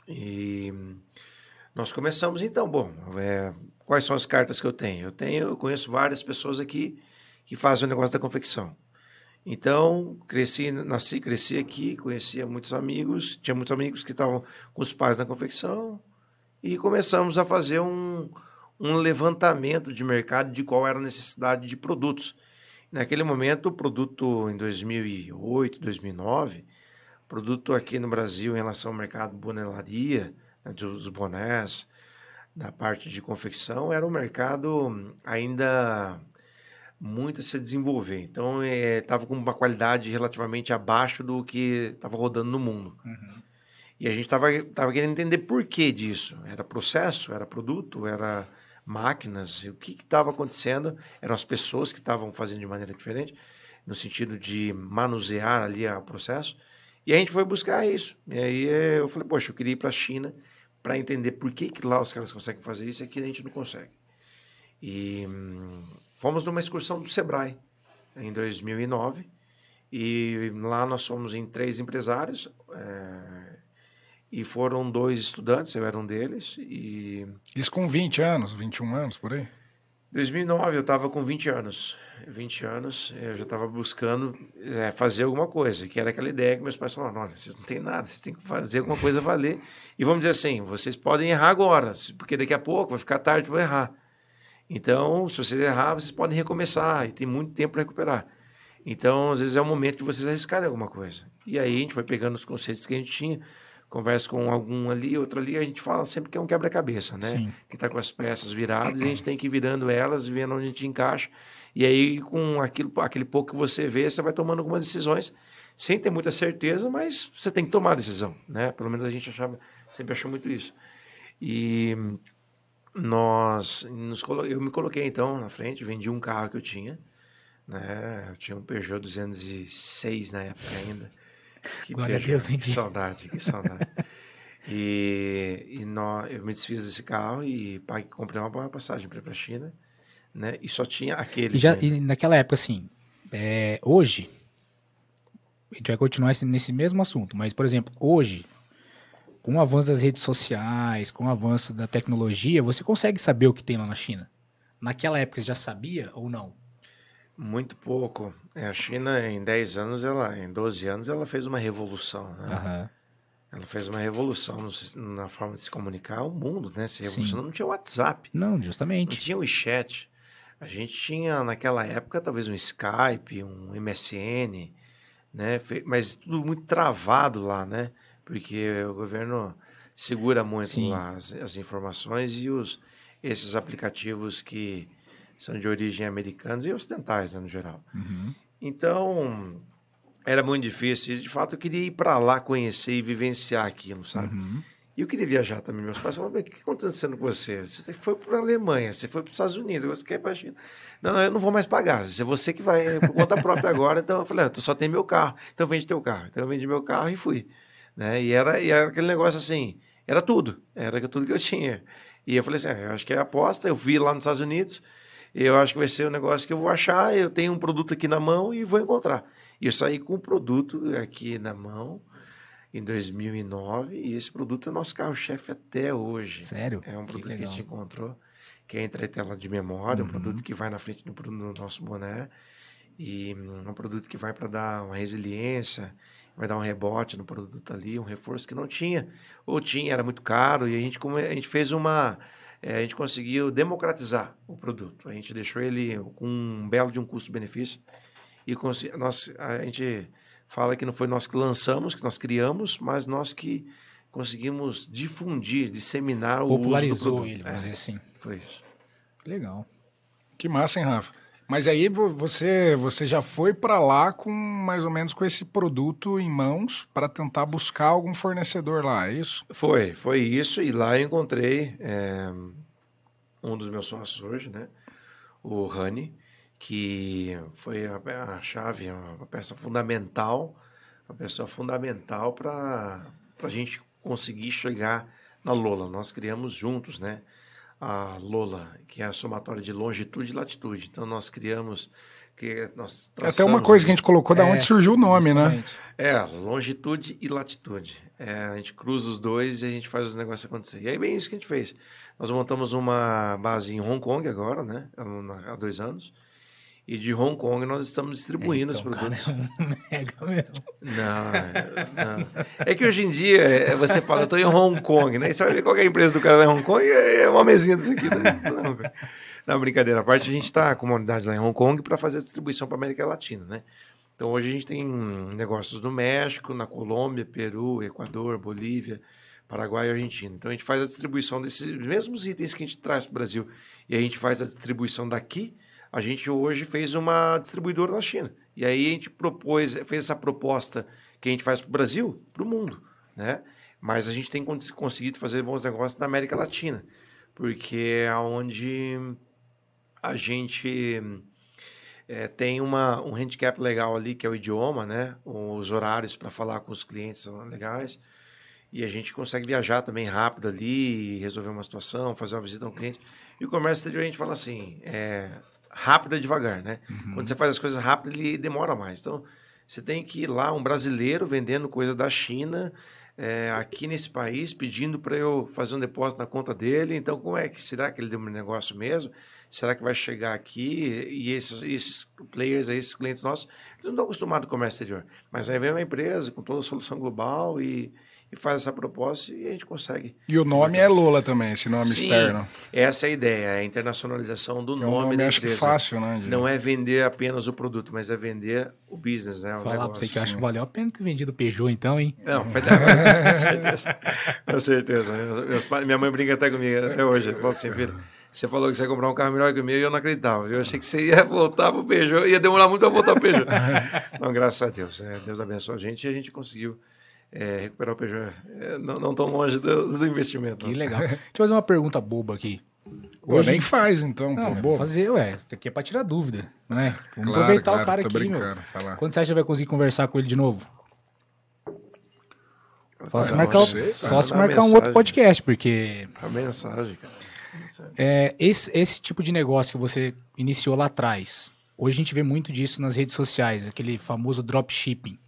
S3: E nós começamos então, bom, é, quais são as cartas que eu tenho? Eu tenho, eu conheço várias pessoas aqui que fazem o negócio da confecção. Então, cresci, nasci, cresci aqui, conhecia muitos amigos, tinha muitos amigos que estavam com os pais na confecção e começamos a fazer um, um levantamento de mercado de qual era a necessidade de produtos. Naquele momento, o produto em 2008, 2009, produto aqui no Brasil em relação ao mercado bonelaria, né, dos bonés, da parte de confecção, era um mercado ainda muito a se desenvolver. Então, estava é, com uma qualidade relativamente abaixo do que estava rodando no mundo. Uhum. E a gente estava tava querendo entender por que disso. Era processo? Era produto? Era máquinas? O que estava acontecendo? Eram as pessoas que estavam fazendo de maneira diferente, no sentido de manusear ali o processo. E a gente foi buscar isso. E aí eu falei, poxa, eu queria ir para a China para entender por que, que lá os caras conseguem fazer isso e aqui a gente não consegue. E hum, fomos numa excursão do Sebrae em 2009 e lá nós fomos em três empresários é, e foram dois estudantes, eu era um deles. E...
S2: Isso com 20 anos, 21 anos, por aí?
S3: 2009 eu estava com 20 anos. 20 anos eu já estava buscando é, fazer alguma coisa, que era aquela ideia que meus pais falaram: olha, vocês não têm nada, vocês têm que fazer alguma coisa valer. E vamos dizer assim: vocês podem errar agora, porque daqui a pouco vai ficar tarde para errar. Então, se vocês errar, vocês podem recomeçar e tem muito tempo para recuperar. Então, às vezes é o momento de vocês arriscarem alguma coisa. E aí a gente foi pegando os conceitos que a gente tinha, conversa com algum ali, outro ali, a gente fala sempre que é um quebra-cabeça, né? Sim. Que está com as peças viradas e a gente tem que ir virando elas vendo onde a gente encaixa. E aí, com aquilo, aquele pouco que você vê, você vai tomando algumas decisões sem ter muita certeza, mas você tem que tomar a decisão, né? Pelo menos a gente achava, sempre achou muito isso. E nós, nos, eu me coloquei então na frente, vendi um carro que eu tinha, né? Eu tinha um Peugeot 206 na época ainda.
S1: Que Glória Peugeot, a Deus,
S3: que saudade, que saudade. e e eu me desfiz desse carro e paguei, comprei uma passagem para ir para a China, né? E só tinha aquele.
S1: E, já, e naquela época, assim, é, hoje, a gente vai continuar nesse mesmo assunto, mas, por exemplo, hoje, com o avanço das redes sociais, com o avanço da tecnologia, você consegue saber o que tem lá na China. Naquela época você já sabia ou não?
S3: Muito pouco. É, a China, em 10 anos, ela, em 12 anos, ela fez uma revolução. Né?
S1: Uhum.
S3: Ela fez uma revolução no, na forma de se comunicar. O mundo né, se revolucionou. Não tinha WhatsApp.
S1: Não, justamente.
S3: Não tinha o chat. A gente tinha, naquela época, talvez um Skype, um MSN, né? mas tudo muito travado lá, né? porque o governo segura muito Sim. lá as, as, informações e os, esses aplicativos que são de origem americana e ocidentais, né, no geral.
S1: Uhum.
S3: Então, era muito difícil. De fato, eu queria ir para lá conhecer e vivenciar aquilo, sabe?
S1: Uhum.
S3: E eu queria viajar também. Meus pais falaram: o que está acontecendo com você? Você foi para a Alemanha, você foi para os Estados Unidos, você quer ir para a China. Não, eu não vou mais pagar. É você que vai por conta própria agora. Então eu falei: ah, tu só tem meu carro. Então vende teu carro. Então eu vendi meu carro e fui. Né? E, era, e era aquele negócio assim, era tudo, era tudo que eu tinha. E eu falei assim, ah, eu acho que é aposta, eu vi lá nos Estados Unidos, eu acho que vai ser um negócio que eu vou achar, eu tenho um produto aqui na mão e vou encontrar. E eu saí com o um produto aqui na mão em 2009 e esse produto é nosso carro-chefe até hoje.
S1: Sério?
S3: É um produto que, que a gente encontrou, que é a entretela de memória, uhum. um produto que vai na frente do, do nosso boné e um produto que vai para dar uma resiliência, vai dar um rebote no produto ali, um reforço que não tinha. Ou tinha, era muito caro, e a gente, a gente fez uma. É, a gente conseguiu democratizar o produto. A gente deixou ele com um belo de um custo-benefício. E nós, a gente fala que não foi nós que lançamos, que nós criamos, mas nós que conseguimos difundir, disseminar o
S1: Popularizou
S3: uso do produto.
S1: ele, vamos é, dizer assim.
S3: Foi isso.
S1: Legal.
S2: Que massa, hein, Rafa? Mas aí você, você já foi para lá com mais ou menos com esse produto em mãos para tentar buscar algum fornecedor lá, é isso?
S3: Foi, foi isso. E lá eu encontrei é, um dos meus sócios hoje, né? O Rani, que foi a, a chave, uma peça fundamental, uma pessoa fundamental para a gente conseguir chegar na Lola. Nós criamos juntos, né? A Lola, que é a somatória de longitude e latitude. Então nós criamos que nós
S2: é Até uma coisa que a gente colocou da é, onde surgiu o nome, né?
S3: justamente. né? É, longitude e latitude. É, a gente cruza os dois e a gente faz os negócios acontecer. E aí bem isso que a gente fez. Nós montamos uma base em Hong Kong agora, né? Há dois anos. E de Hong Kong nós estamos distribuindo então, os produtos. É mega mesmo. Não, não, é que hoje em dia é, você fala, eu estou em Hong Kong, né? E você vai ver qual é a empresa do cara lá em Hong Kong é uma mesinha desse aqui. Não, não, brincadeira. A parte a gente está com uma unidade lá em Hong Kong para fazer a distribuição para América Latina, né? Então hoje a gente tem negócios no México, na Colômbia, Peru, Equador, Bolívia, Paraguai e Argentina. Então a gente faz a distribuição desses mesmos itens que a gente traz para o Brasil e a gente faz a distribuição daqui. A gente hoje fez uma distribuidora na China. E aí a gente propôs, fez essa proposta que a gente faz para o Brasil, para o mundo, né? Mas a gente tem conseguido fazer bons negócios na América Latina, porque é onde a gente é, tem uma, um handicap legal ali, que é o idioma, né? Os horários para falar com os clientes são legais. E a gente consegue viajar também rápido ali, resolver uma situação, fazer uma visita a um cliente. E o comércio exterior a gente fala assim, é rápido e devagar, né? Uhum. Quando você faz as coisas rápido, ele demora mais. Então, você tem que ir lá, um brasileiro vendendo coisa da China, é, aqui nesse país, pedindo para eu fazer um depósito na conta dele. Então, como é que será que ele deu um negócio mesmo? será que vai chegar aqui? E esses, esses players, esses clientes nossos, eles não estão acostumados com o comércio exterior. Mas aí vem uma empresa com toda a solução global e, e faz essa proposta e a gente consegue.
S2: E o nome é Lola também, esse nome Sim, externo.
S3: Essa é a ideia, é a internacionalização do
S2: é
S3: um nome, da
S2: acho
S3: empresa.
S2: Que fácil, né?
S3: De... Não é vender apenos o produto, mas é vender o business, né? O
S1: Falar negócio, pra você que acha que valeu a pena ter vendido o Peugeot, então, hein?
S3: Não, foi da... com certeza. Com certeza. minha mãe brinca até comigo até hoje. Fala assim, filho você falou que você ia comprar um carro melhor que o meu e eu não acreditava. Eu achei que você ia voltar pro Peugeot, ia demorar muito a voltar pro Peugeot. não, graças a Deus. É, Deus abençoe a gente e a gente conseguiu é, recuperar o Peugeot. É, não, não tão longe do, do investimento.
S1: Que legal. Deixa eu fazer uma pergunta boba aqui.
S2: Hoje nem faz, então, não, pô, bobo.
S1: fazer, ué. Isso aqui é pra tirar dúvida, não é? Vamos claro, aproveitar claro, o cara aqui, meu. Falar. Quando você acha que vai conseguir conversar com ele de novo? Só se marcar, sei, só se marcar um outro podcast, porque...
S3: A mensagem, cara.
S1: É, esse, esse tipo de negócio que você iniciou lá atrás, hoje a gente vê muito disso nas redes sociais, aquele famoso dropshipping.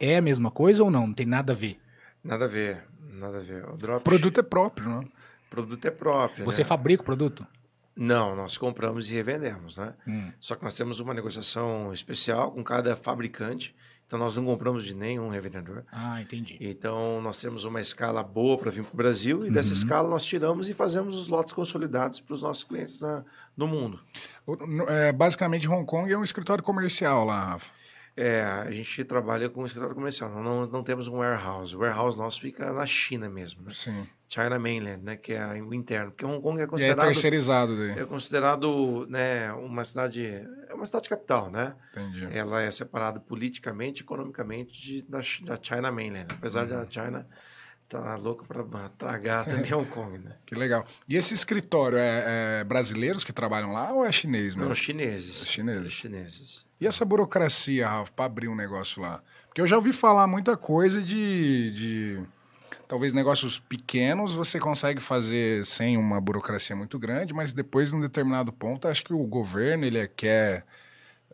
S1: É a mesma coisa ou não? Não tem nada a ver?
S3: Nada a ver, nada a ver. O drop
S2: produto é próprio, não?
S3: O produto é próprio.
S1: Você
S3: né?
S1: fabrica o produto?
S3: Não, nós compramos e revendemos, né? Hum. Só que nós temos uma negociação especial com cada fabricante então nós não compramos de nenhum revendedor.
S1: Ah, entendi.
S3: Então nós temos uma escala boa para vir para o Brasil e uhum. dessa escala nós tiramos e fazemos os lotes consolidados para os nossos clientes na, no mundo.
S2: É, basicamente, Hong Kong é um escritório comercial lá, Rafa.
S3: É, a gente trabalha com um escritório comercial, não, não, não temos um warehouse. O warehouse nosso fica na China mesmo, né?
S2: Sim.
S3: China Mainland, né, que é o interno, porque Hong Kong é considerado
S2: e é terceirizado daí.
S3: É considerado, né, uma cidade, é uma cidade capital, né?
S2: Entendi.
S3: Ela é separada politicamente, economicamente de, da, da China Mainland, apesar uhum. da China tá louca para tragar também Hong Kong, né?
S2: Que legal. E esse escritório é, é, brasileiros que trabalham lá ou é chinês mesmo?
S3: Não, chineses.
S2: É chineses.
S3: chineses.
S2: E essa burocracia, Ralf, para abrir um negócio lá? Porque eu já ouvi falar muita coisa de, de talvez negócios pequenos você consegue fazer sem uma burocracia muito grande, mas depois de um determinado ponto, acho que o governo ele quer,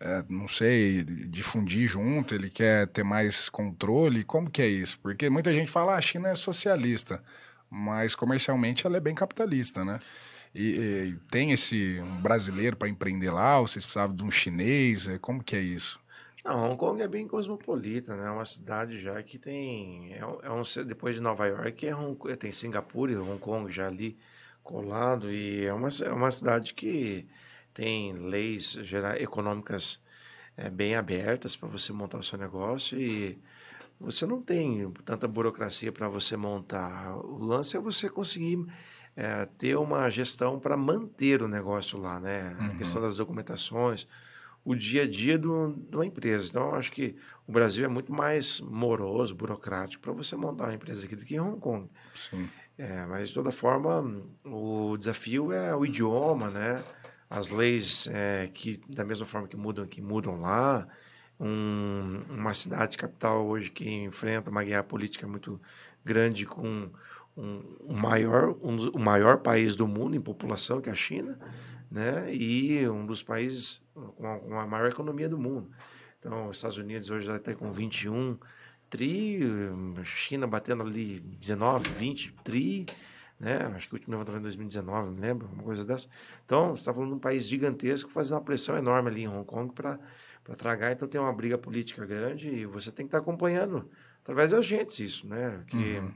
S2: é, não sei, difundir junto, ele quer ter mais controle. Como que é isso? Porque muita gente fala, ah, a China é socialista, mas comercialmente ela é bem capitalista, né? E, e tem esse um brasileiro para empreender lá, ou vocês precisavam de um chinês? É, como que é isso?
S3: Não, Hong Kong é bem cosmopolita, né? É uma cidade já que tem. É, é um, depois de Nova York, é Hong, tem Singapura e Hong Kong já ali colado. E é uma, é uma cidade que tem leis gerais, econômicas é, bem abertas para você montar o seu negócio. E você não tem tanta burocracia para você montar. O lance é você conseguir. É, ter uma gestão para manter o negócio lá, né? Uhum. A questão das documentações, o dia a dia de uma empresa. Então, eu acho que o Brasil é muito mais moroso, burocrático para você montar uma empresa aqui do que em Hong Kong.
S2: Sim.
S3: É, mas, de toda forma, o desafio é o idioma, né? As leis é, que, da mesma forma que mudam aqui, mudam lá. Um, uma cidade capital hoje que enfrenta uma guerra política muito grande com um, um maior, um, o maior país do mundo em população, que é a China, né? E um dos países com a, com a maior economia do mundo. Então, os Estados Unidos hoje está com 21 tri, China batendo ali 19, 20 tri, né? Acho que o último levantamento foi em 2019, me lembro, uma coisa dessa. Então, você está falando de um país gigantesco fazendo uma pressão enorme ali em Hong Kong para tragar. Então, tem uma briga política grande e você tem que estar tá acompanhando através da gente isso, né? Que uhum.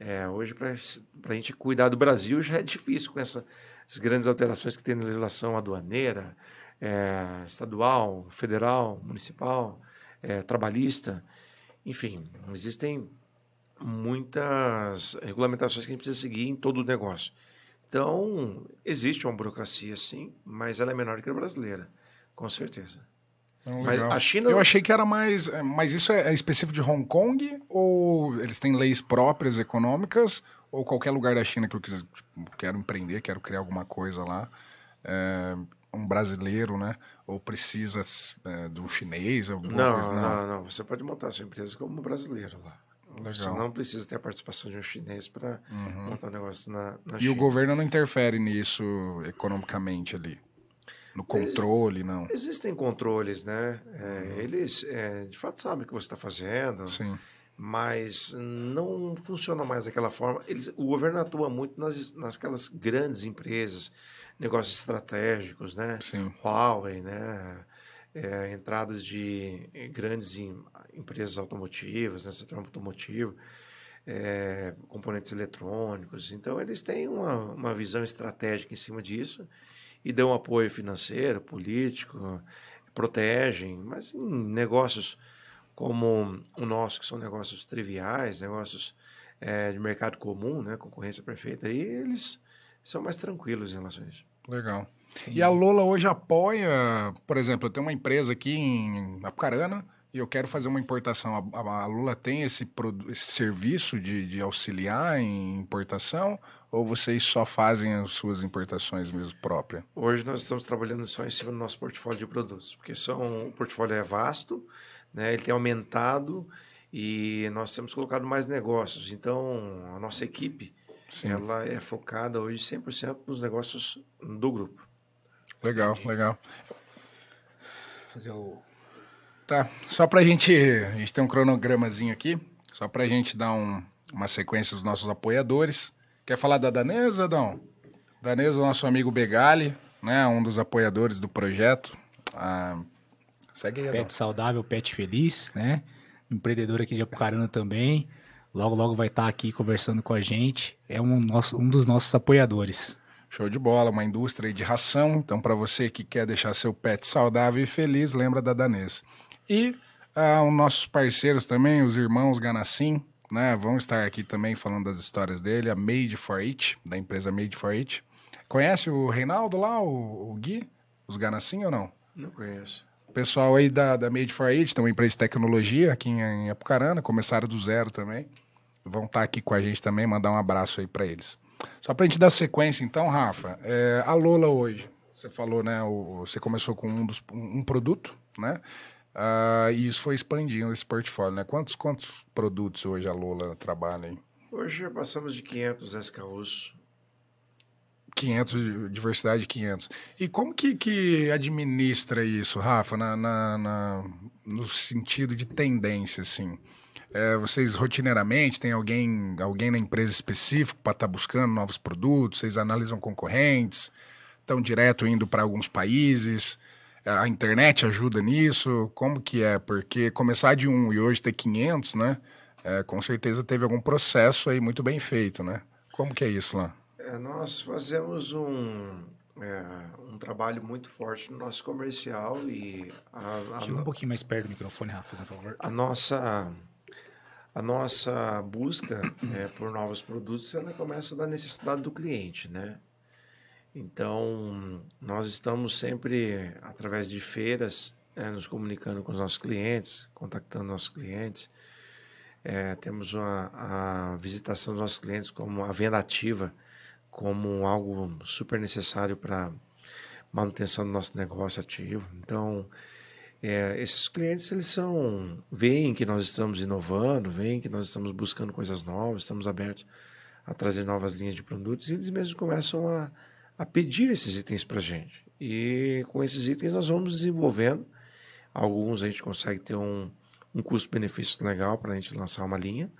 S3: é, hoje, para a gente cuidar do Brasil, já é difícil com essa, essas grandes alterações que tem na legislação aduaneira, é, estadual, federal, municipal, é, trabalhista. Enfim, existem muitas regulamentações que a gente precisa seguir em todo o negócio. Então, existe uma burocracia, sim, mas ela é menor que a brasileira, com certeza.
S2: Então, mas a China... Eu achei que era mais. É, mas isso é, é específico de Hong Kong? Ou eles têm leis próprias econômicas? Ou qualquer lugar da China que eu quiser, tipo, quero empreender, quero criar alguma coisa lá? É, um brasileiro, né? Ou precisa é, de um chinês? Alguma
S3: não,
S2: coisa?
S3: não, não, não. Você pode montar a sua empresa como brasileiro lá. Legal. Você não precisa ter a participação de um chinês para uhum. montar um negócio na, na
S2: e
S3: China.
S2: o governo não interfere nisso economicamente ali? No controle, não?
S3: Existem controles, né? É, uhum. Eles, é, de fato, sabem o que você está fazendo.
S2: Sim.
S3: Mas não funciona mais daquela forma. Eles, o governo atua muito nas, nasquelas grandes empresas, negócios estratégicos, né?
S2: Sim.
S3: Huawei, né? É, entradas de grandes em, empresas automotivas, né? setor automotivo, é, componentes eletrônicos. Então, eles têm uma, uma visão estratégica em cima disso e dão apoio financeiro, político, protegem, mas em negócios como o nosso, que são negócios triviais, negócios é, de mercado comum, né, concorrência perfeita, eles são mais tranquilos em relação a isso.
S2: Legal. E a Lola hoje apoia, por exemplo, eu tenho uma empresa aqui em Apucarana e eu quero fazer uma importação. A, a Lula tem esse, esse serviço de, de auxiliar em importação ou vocês só fazem as suas importações mesmo próprias?
S3: Hoje nós estamos trabalhando só em cima do nosso portfólio de produtos, porque são, o portfólio é vasto, né, ele tem aumentado e nós temos colocado mais negócios. Então, a nossa equipe Sim. ela é focada hoje 100% nos negócios do grupo.
S2: Legal, legal. Fazer o... Tá, só para a gente, a gente tem um cronogramazinho aqui, só para a gente dar um, uma sequência dos nossos apoiadores. Quer falar da Danesa, Adão? Danesa, nosso amigo Begali, né, um dos apoiadores do projeto. Ah, segue aí,
S1: Pet saudável, pet feliz, né? Empreendedor aqui de Apucarana também. Logo, logo vai estar aqui conversando com a gente. É um, nosso, um dos nossos apoiadores.
S2: Show de bola, uma indústria de ração. Então, para você que quer deixar seu pet saudável e feliz, lembra da Danês. E ah, os nossos parceiros também, os irmãos Ganassim, né? Vão estar aqui também falando das histórias dele, a Made for It, da empresa Made for It. Conhece o Reinaldo lá, o, o Gui? Os Ganassim ou não?
S3: Não conheço.
S2: O pessoal aí da, da Made for It, tem uma empresa de tecnologia aqui em, em Apucarana, começaram do zero também. Vão estar aqui com a gente também, mandar um abraço aí para eles. Só para a gente dar sequência, então, Rafa, é, a Lola hoje, você falou, né? O, você começou com um, dos, um, produto, né? Uh, e isso foi expandindo esse portfólio, né? Quantos, quantos produtos hoje a Lola trabalha aí?
S3: Hoje já passamos de 500 SKUs.
S2: 500, diversidade de 500. E como que, que administra isso, Rafa, na, na, na no sentido de tendência, assim? É, vocês rotineiramente tem alguém, alguém na empresa específico para estar tá buscando novos produtos? Vocês analisam concorrentes? Estão direto indo para alguns países? A internet ajuda nisso? Como que é? Porque começar de um e hoje ter 500, né? É, com certeza teve algum processo aí muito bem feito, né? Como que é isso lá?
S3: É, nós fazemos um, é, um trabalho muito forte no nosso comercial e...
S1: A, a Chega um pouquinho mais perto do microfone, Rafa, por favor.
S3: A nossa a nossa busca é, por novos produtos ela começa da necessidade do cliente, né? Então, nós estamos sempre, através de feiras, é, nos comunicando com os nossos clientes, contactando nossos clientes. É, temos uma, a visitação dos nossos clientes como a venda ativa, como algo super necessário para manutenção do nosso negócio ativo. Então, é, esses clientes eles são veem que nós estamos inovando, veem que nós estamos buscando coisas novas, estamos abertos a trazer novas linhas de produtos e eles mesmos começam a, a pedir esses itens para a gente. E com esses itens nós vamos desenvolvendo. Alguns a gente consegue ter um, um custo-benefício legal para a gente lançar uma linha,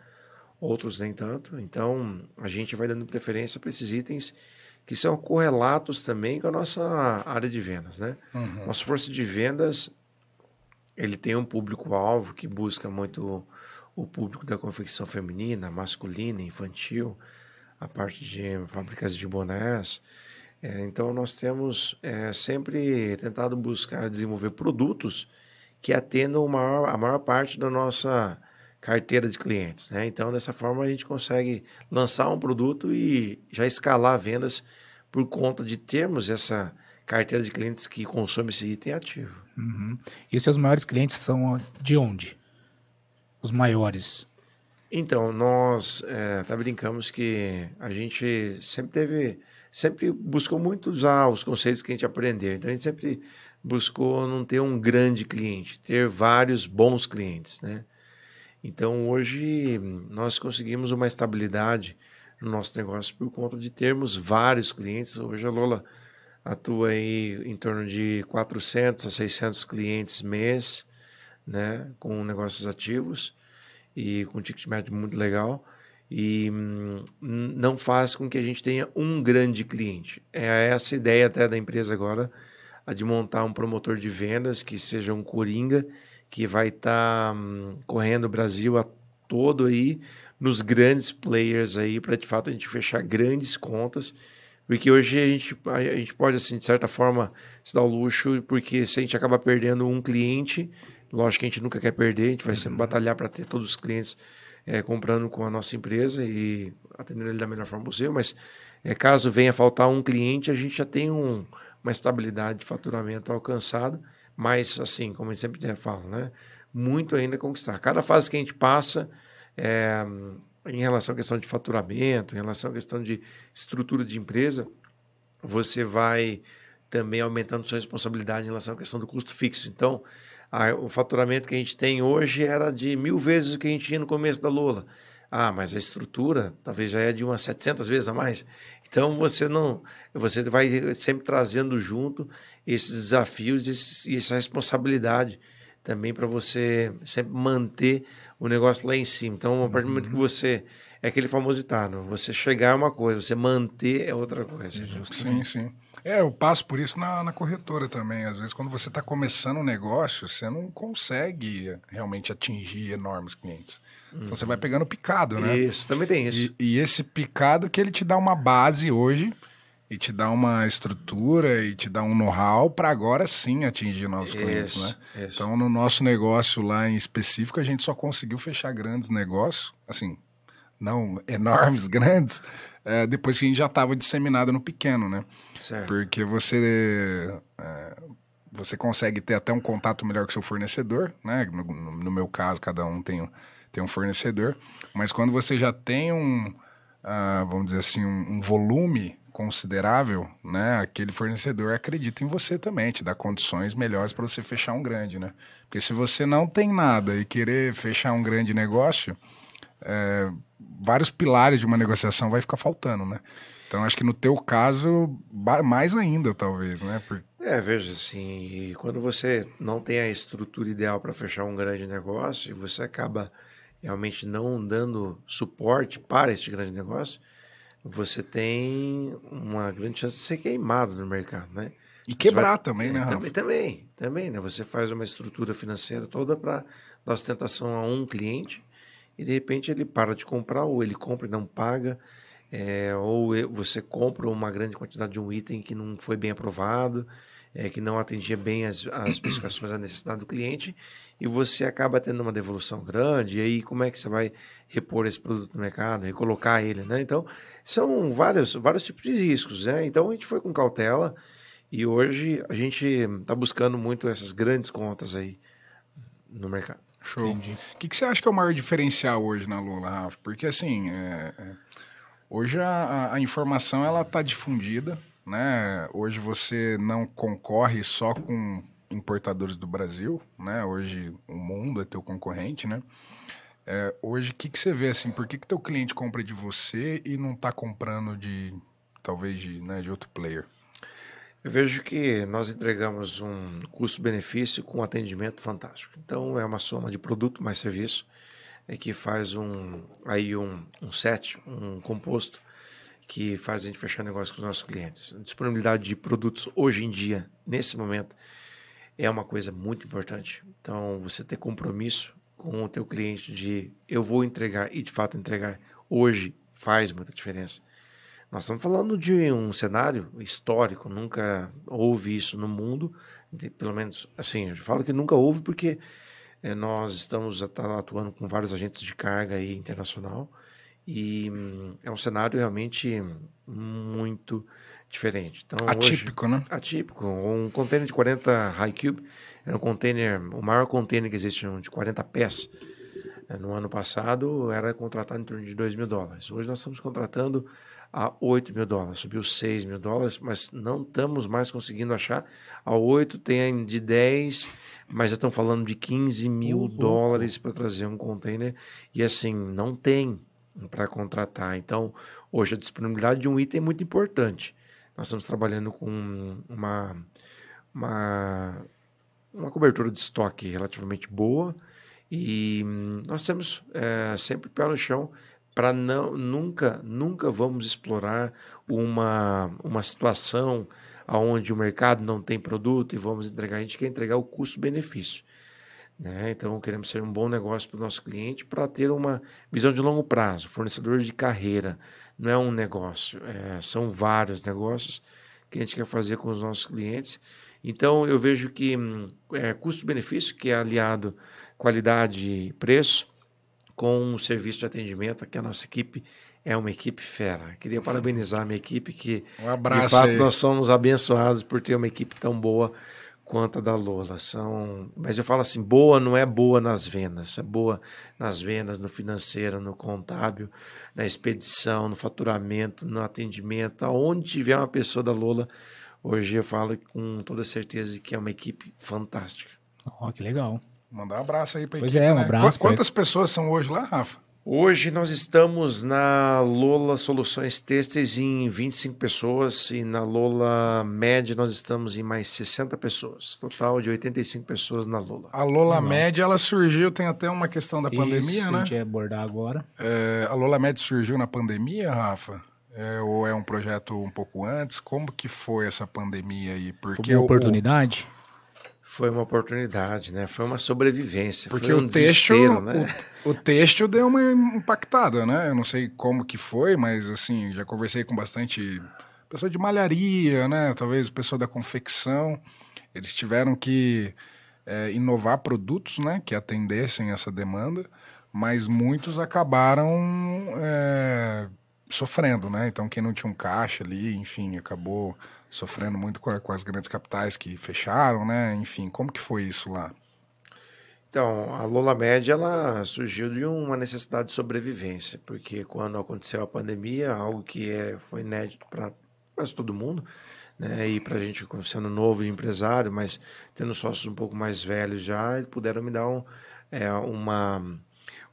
S3: outros nem tanto. Então a gente vai dando preferência para esses itens que são correlatos também com a nossa área de vendas, né? Uhum. Nosso força de vendas ele tem um público-alvo que busca muito o público da confecção feminina, masculina, infantil, a parte de fábricas de bonés. É, então, nós temos é, sempre tentado buscar desenvolver produtos que atendam maior, a maior parte da nossa carteira de clientes. Né? Então, dessa forma, a gente consegue lançar um produto e já escalar vendas por conta de termos essa carteira de clientes que consome esse item ativo.
S1: Uhum. E os seus maiores clientes são de onde? Os maiores?
S3: Então, nós é, até brincamos que a gente sempre teve, sempre buscou muito usar os conceitos que a gente aprendeu. Então, a gente sempre buscou não ter um grande cliente, ter vários bons clientes, né? Então, hoje, nós conseguimos uma estabilidade no nosso negócio por conta de termos vários clientes. Hoje, a Lola atua aí em torno de 400 a 600 clientes mês, né, com negócios ativos e com ticket médio muito legal e hum, não faz com que a gente tenha um grande cliente. É essa ideia até da empresa agora, a de montar um promotor de vendas que seja um coringa que vai estar tá, hum, correndo o Brasil a todo aí nos grandes players aí para de fato a gente fechar grandes contas porque hoje a gente, a gente pode, assim, de certa forma, se dar o luxo, porque se a gente acaba perdendo um cliente, lógico que a gente nunca quer perder, a gente vai sempre uhum. batalhar para ter todos os clientes é, comprando com a nossa empresa e atendendo ele da melhor forma possível, mas é, caso venha faltar um cliente, a gente já tem um, uma estabilidade de faturamento alcançada, mas, assim, como a gente sempre fala, né? Muito ainda a conquistar. Cada fase que a gente passa, é, em relação à questão de faturamento, em relação à questão de estrutura de empresa, você vai também aumentando sua responsabilidade em relação à questão do custo fixo. Então, a, o faturamento que a gente tem hoje era de mil vezes o que a gente tinha no começo da Lula. Ah, mas a estrutura talvez já é de umas 700 vezes a mais. Então você não, você vai sempre trazendo junto esses desafios e essa responsabilidade também para você sempre manter o negócio lá em cima. Então, a partir do momento que uhum. você. É aquele famoso ditado: você chegar é uma coisa, você manter é outra coisa.
S2: Sim, sim. É, eu passo por isso na, na corretora também. Às vezes, quando você está começando um negócio, você não consegue realmente atingir enormes clientes. Então, você vai uhum. pegando picado, né?
S3: Isso, também tem isso.
S2: E, e esse picado que ele te dá uma base hoje e te dá uma estrutura e te dá um know-how para agora sim atingir novos isso, clientes, né? Isso. Então, no nosso negócio lá em específico, a gente só conseguiu fechar grandes negócios, assim, não enormes, grandes, é, depois que a gente já estava disseminado no pequeno, né? Certo. Porque você é, você consegue ter até um contato melhor com seu fornecedor, né? No, no meu caso, cada um tem, tem um fornecedor, mas quando você já tem um, uh, vamos dizer assim, um, um volume considerável, né, aquele fornecedor acredita em você também, te dá condições melhores para você fechar um grande, né? Porque se você não tem nada e querer fechar um grande negócio, é, vários pilares de uma negociação vai ficar faltando, né? Então acho que no teu caso mais ainda talvez, né?
S3: É, veja assim, quando você não tem a estrutura ideal para fechar um grande negócio e você acaba realmente não dando suporte para este grande negócio, você tem uma grande chance de ser queimado no mercado, né?
S2: E quebrar vai... também, né,
S3: Rafa? Também, também, também, né? Você faz uma estrutura financeira toda para dar sustentação a um cliente e de repente ele para de comprar ou ele compra e não paga, é, ou você compra uma grande quantidade de um item que não foi bem aprovado, é, que não atendia bem as, as especificações, a necessidade do cliente, e você acaba tendo uma devolução grande, e aí como é que você vai repor esse produto no mercado, recolocar ele, né? Então, são vários, vários tipos de riscos, né? Então, a gente foi com cautela, e hoje a gente está buscando muito essas grandes contas aí no mercado.
S2: Show. O que, que você acha que é o maior diferencial hoje na Lula, Rafa? Porque, assim, é, é, hoje a, a informação ela está difundida, né? Hoje você não concorre só com importadores do Brasil, né? Hoje o mundo é teu concorrente, né? É, hoje, o que, que você vê assim? Por que, que teu cliente compra de você e não está comprando de talvez de, né, de outro player?
S3: Eu vejo que nós entregamos um custo-benefício com um atendimento fantástico. Então é uma soma de produto mais serviço é que faz um aí um, um set, um composto que faz a gente fechar negócio com os nossos clientes. Disponibilidade de produtos hoje em dia, nesse momento, é uma coisa muito importante. Então você ter compromisso com o teu cliente de eu vou entregar e de fato entregar hoje faz muita diferença. Nós estamos falando de um cenário histórico, nunca houve isso no mundo, pelo menos assim, eu falo que nunca houve porque é, nós estamos atuando com vários agentes de carga aí internacional e hum, é um cenário realmente muito diferente. Então,
S2: atípico,
S3: hoje,
S2: né?
S3: Atípico. Um container de 40 high cube era um container, o maior container que existe de 40 pés. É, no ano passado era contratado em torno de 2 mil dólares. Hoje nós estamos contratando a 8 mil dólares, subiu 6 mil dólares, mas não estamos mais conseguindo achar. A 8 tem de 10, mas já estão falando de 15 mil uhum. dólares para trazer um container. E assim, não tem para contratar. Então, hoje a disponibilidade de um item é muito importante. Nós estamos trabalhando com uma, uma, uma cobertura de estoque relativamente boa e nós temos é, sempre pé no chão para não nunca nunca vamos explorar uma uma situação aonde o mercado não tem produto e vamos entregar a gente quer entregar o custo-benefício né? então queremos ser um bom negócio para o nosso cliente para ter uma visão de longo prazo fornecedor de carreira não é um negócio é, são vários negócios que a gente quer fazer com os nossos clientes então eu vejo que é, custo-benefício que é aliado qualidade e preço com um serviço de atendimento, que a nossa equipe é uma equipe fera. Queria parabenizar a minha equipe, que
S2: um abraço
S3: de fato
S2: aí.
S3: nós somos abençoados por ter uma equipe tão boa quanto a da Lola. São, mas eu falo assim, boa não é boa nas vendas, é boa nas vendas, no financeiro, no contábil, na expedição, no faturamento, no atendimento, aonde tiver uma pessoa da Lola, hoje eu falo com toda certeza que é uma equipe fantástica.
S1: Oh, que legal.
S2: Mandar um abraço aí para
S1: Pois equipe, é, um né? abraço.
S2: Quantas pessoas são hoje lá, Rafa?
S3: Hoje nós estamos na Lola Soluções Têxteis em 25 pessoas e na Lola Média nós estamos em mais 60 pessoas. Total de 85 pessoas na Lola.
S2: A Lola Média ela surgiu, tem até uma questão da
S1: Isso,
S2: pandemia, né?
S1: A gente ia abordar agora.
S2: É, a Lola Média surgiu na pandemia, Rafa? É, ou é um projeto um pouco antes? Como que foi essa pandemia aí?
S1: Porque foi uma oportunidade?
S3: O foi uma oportunidade, né? Foi uma sobrevivência.
S2: Porque
S3: um
S2: o texto, né? o, o texto deu uma impactada, né? Eu não sei como que foi, mas assim, já conversei com bastante pessoa de malharia, né? Talvez pessoa da confecção. Eles tiveram que é, inovar produtos, né? Que atendessem essa demanda, mas muitos acabaram é, sofrendo, né? Então quem não tinha um caixa ali, enfim, acabou sofrendo muito com, a, com, as grandes capitais que fecharam, né? Enfim, como que foi isso lá?
S3: Então, a Lola Média ela surgiu de uma necessidade de sobrevivência, porque quando aconteceu a pandemia, algo que é, foi inédito para quase todo mundo, né? E para a gente, sendo novo empresário, mas tendo sócios um pouco mais velhos já, puderam me dar um, é, uma,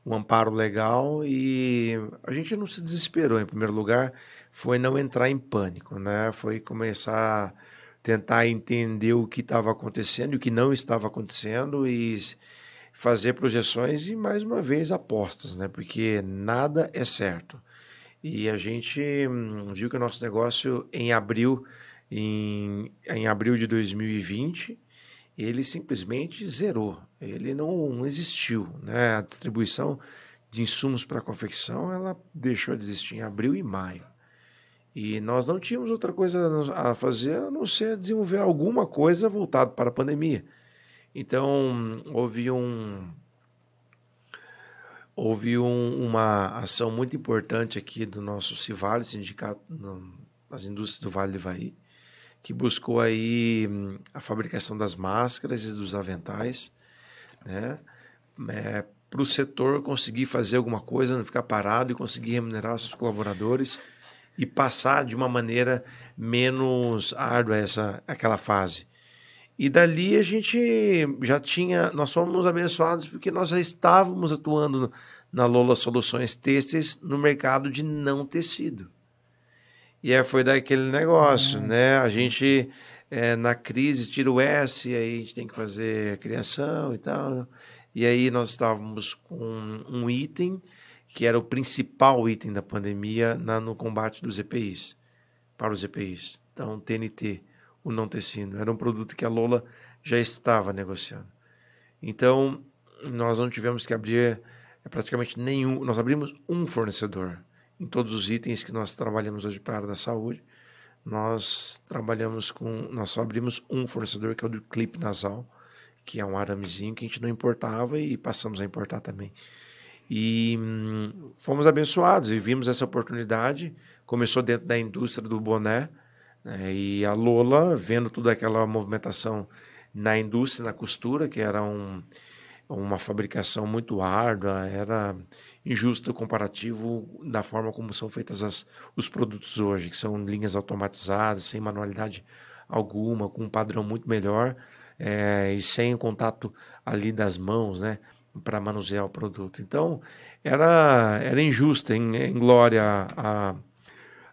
S3: um amparo legal e a gente não se desesperou, em primeiro lugar foi não entrar em pânico, né? Foi começar a tentar entender o que estava acontecendo e o que não estava acontecendo e fazer projeções e mais uma vez apostas, né? Porque nada é certo. E a gente hum, viu que o nosso negócio em abril em, em abril de 2020 ele simplesmente zerou. Ele não existiu, né? A distribuição de insumos para confecção ela deixou de existir em abril e maio. E nós não tínhamos outra coisa a fazer a não ser desenvolver alguma coisa voltado para a pandemia. Então, houve um houve um, uma ação muito importante aqui do nosso Civale, Sindicato das Indústrias do Vale do Ivaí, que buscou aí a fabricação das máscaras e dos aventais, né? É, para o setor conseguir fazer alguma coisa, não ficar parado e conseguir remunerar seus colaboradores e passar de uma maneira menos árdua essa aquela fase. E dali a gente já tinha, nós fomos abençoados porque nós já estávamos atuando na Lola Soluções Têxteis no mercado de não tecido. E aí foi daquele negócio, uhum. né? A gente é, na crise tira o S, aí a gente tem que fazer a criação e tal. E aí nós estávamos com um item que era o principal item da pandemia na, no combate dos EPIs, para os EPIs. Então, TNT, o não tecido, era um produto que a Lola já estava negociando. Então, nós não tivemos que abrir é, praticamente nenhum, nós abrimos um fornecedor em todos os itens que nós trabalhamos hoje para a área da saúde. Nós trabalhamos com, nós só abrimos um fornecedor que é o do clipe nasal, que é um aramezinho que a gente não importava e passamos a importar também. E hum, fomos abençoados e vimos essa oportunidade. Começou dentro da indústria do boné, né, e a Lola, vendo toda aquela movimentação na indústria, na costura, que era um, uma fabricação muito árdua, era injusto comparativo da forma como são feitas as, os produtos hoje, que são linhas automatizadas, sem manualidade alguma, com um padrão muito melhor é, e sem o contato ali das mãos, né? Para manusear o produto. Então, era, era injusta em, em glória a,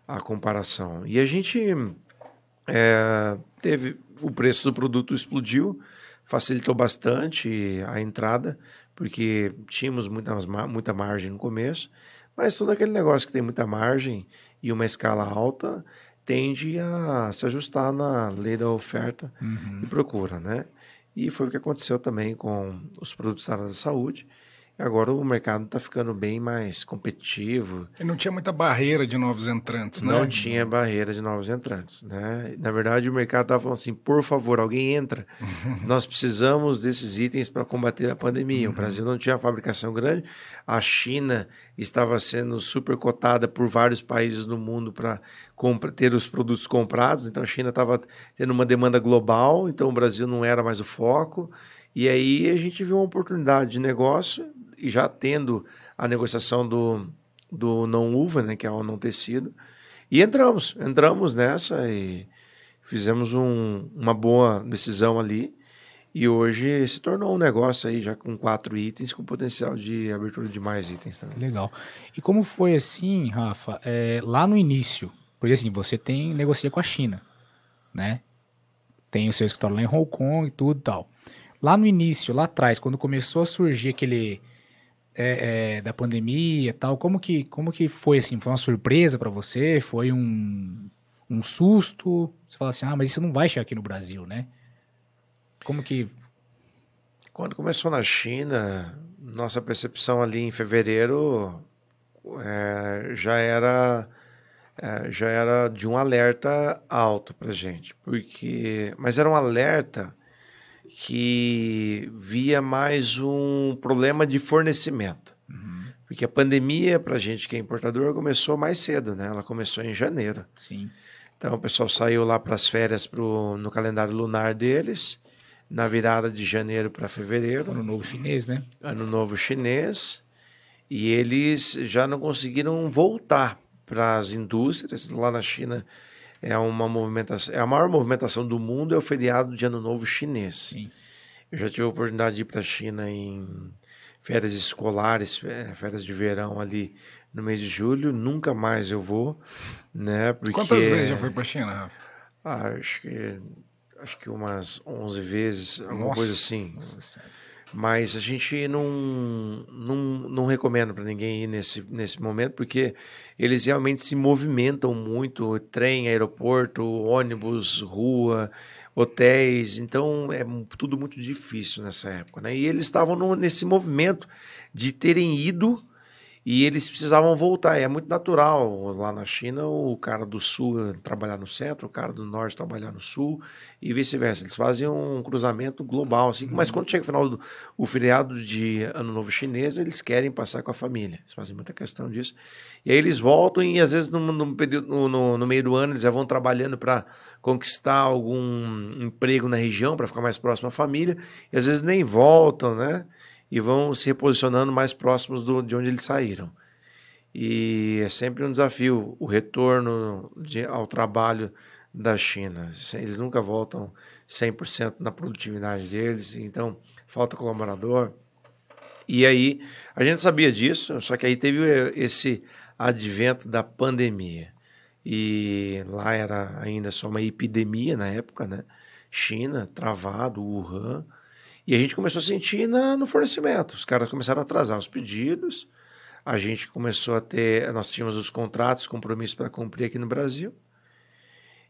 S3: a comparação. E a gente é, teve o preço do produto explodiu, facilitou bastante a entrada, porque tínhamos muita, muita margem no começo, mas todo aquele negócio que tem muita margem e uma escala alta tende a se ajustar na lei da oferta uhum. e procura, né? E foi o que aconteceu também com os produtos da área da saúde. Agora o mercado está ficando bem mais competitivo.
S2: E não tinha muita barreira de novos entrantes,
S3: né? Não tinha barreira de novos entrantes, né? Na verdade, o mercado estava falando assim, por favor, alguém entra. Nós precisamos desses itens para combater a pandemia. Uhum. O Brasil não tinha fabricação grande. A China estava sendo super cotada por vários países do mundo para ter os produtos comprados. Então a China estava tendo uma demanda global, então o Brasil não era mais o foco. E aí a gente viu uma oportunidade de negócio e já tendo a negociação do, do não uva, né, que é o não tecido, e entramos, entramos nessa e fizemos um, uma boa decisão ali. E hoje se tornou um negócio aí já com quatro itens, com potencial de abertura de mais itens também.
S1: Legal. E como foi assim, Rafa, é, lá no início? Porque assim, você tem negocia com a China, né? Tem o seu escritório lá em Hong Kong e tudo e tal. Lá no início, lá atrás, quando começou a surgir aquele é, é, da pandemia e tal, como que, como que foi assim? Foi uma surpresa para você? Foi um, um susto? Você fala assim, ah, mas isso não vai chegar aqui no Brasil, né? Como que...
S3: Quando começou na China, nossa percepção ali em fevereiro é, já era... É, já era de um alerta alto para gente, porque, mas era um alerta que via mais um problema de fornecimento. Uhum. Porque a pandemia, para a gente que é importador, começou mais cedo, né? Ela começou em janeiro.
S1: Sim.
S3: Então o pessoal saiu lá para as férias pro, no calendário lunar deles, na virada de janeiro para fevereiro.
S1: Ano Novo Chinês, né?
S3: Ano Novo Chinês. E eles já não conseguiram voltar para as indústrias. Lá na China é uma movimentação, é a maior movimentação do mundo é o feriado de Ano Novo chinês.
S1: Sim.
S3: Eu já tive a oportunidade de ir para a China em férias escolares, é, férias de verão ali no mês de julho. Nunca mais eu vou, né?
S2: Porque... Quantas vezes já foi para a China, Rafa?
S3: Ah, acho que acho que umas 11 vezes, alguma Nossa. coisa assim. Nossa mas a gente não, não, não recomenda para ninguém ir nesse, nesse momento, porque eles realmente se movimentam muito trem, aeroporto, ônibus, rua, hotéis. Então é tudo muito difícil nessa época. Né? E eles estavam nesse movimento de terem ido e eles precisavam voltar. É muito natural lá na China o cara do sul trabalhar no centro, o cara do norte trabalhar no sul e vice-versa. Eles fazem um cruzamento global, assim. Uhum. Mas quando chega o final do o feriado de Ano Novo Chinês, eles querem passar com a família. Eles fazem muita questão disso. E aí eles voltam e às vezes no, no, no, no meio do ano eles já vão trabalhando para conquistar algum emprego na região, para ficar mais próximo à família. E às vezes nem voltam, né? E vão se reposicionando mais próximos do, de onde eles saíram. E é sempre um desafio o retorno de, ao trabalho da China. Eles nunca voltam 100% na produtividade deles, então falta colaborador. E aí, a gente sabia disso, só que aí teve esse advento da pandemia. E lá era ainda só uma epidemia na época, né? China, travado, Wuhan. E a gente começou a sentir na, no fornecimento. Os caras começaram a atrasar os pedidos. A gente começou a ter. Nós tínhamos os contratos, compromissos para cumprir aqui no Brasil.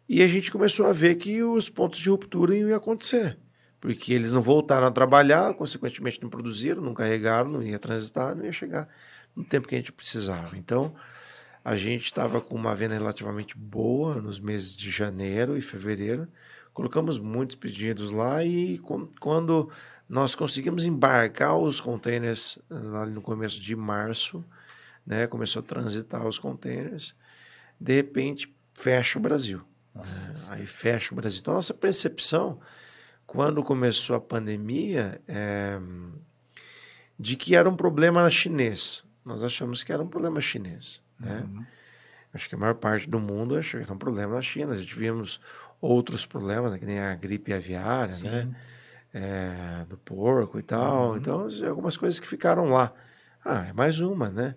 S3: E a gente começou a ver que os pontos de ruptura iam acontecer. Porque eles não voltaram a trabalhar, consequentemente não produziram, não carregaram, não ia transitar, não ia chegar no tempo que a gente precisava. Então, a gente estava com uma venda relativamente boa nos meses de janeiro e fevereiro. Colocamos muitos pedidos lá e quando nós conseguimos embarcar os containers lá no começo de março, né, começou a transitar os containers, de repente fecha o Brasil. Né? Aí fecha o Brasil. Então, nossa percepção, quando começou a pandemia, é de que era um problema chinês. Nós achamos que era um problema chinês. Né? Uhum. Acho que a maior parte do mundo achou que era um problema na China. A gente vimos outros problemas, né, que nem a gripe aviária, né? Sim. né? É, do porco e tal. Uhum. Então, algumas coisas que ficaram lá. Ah, é mais uma, né?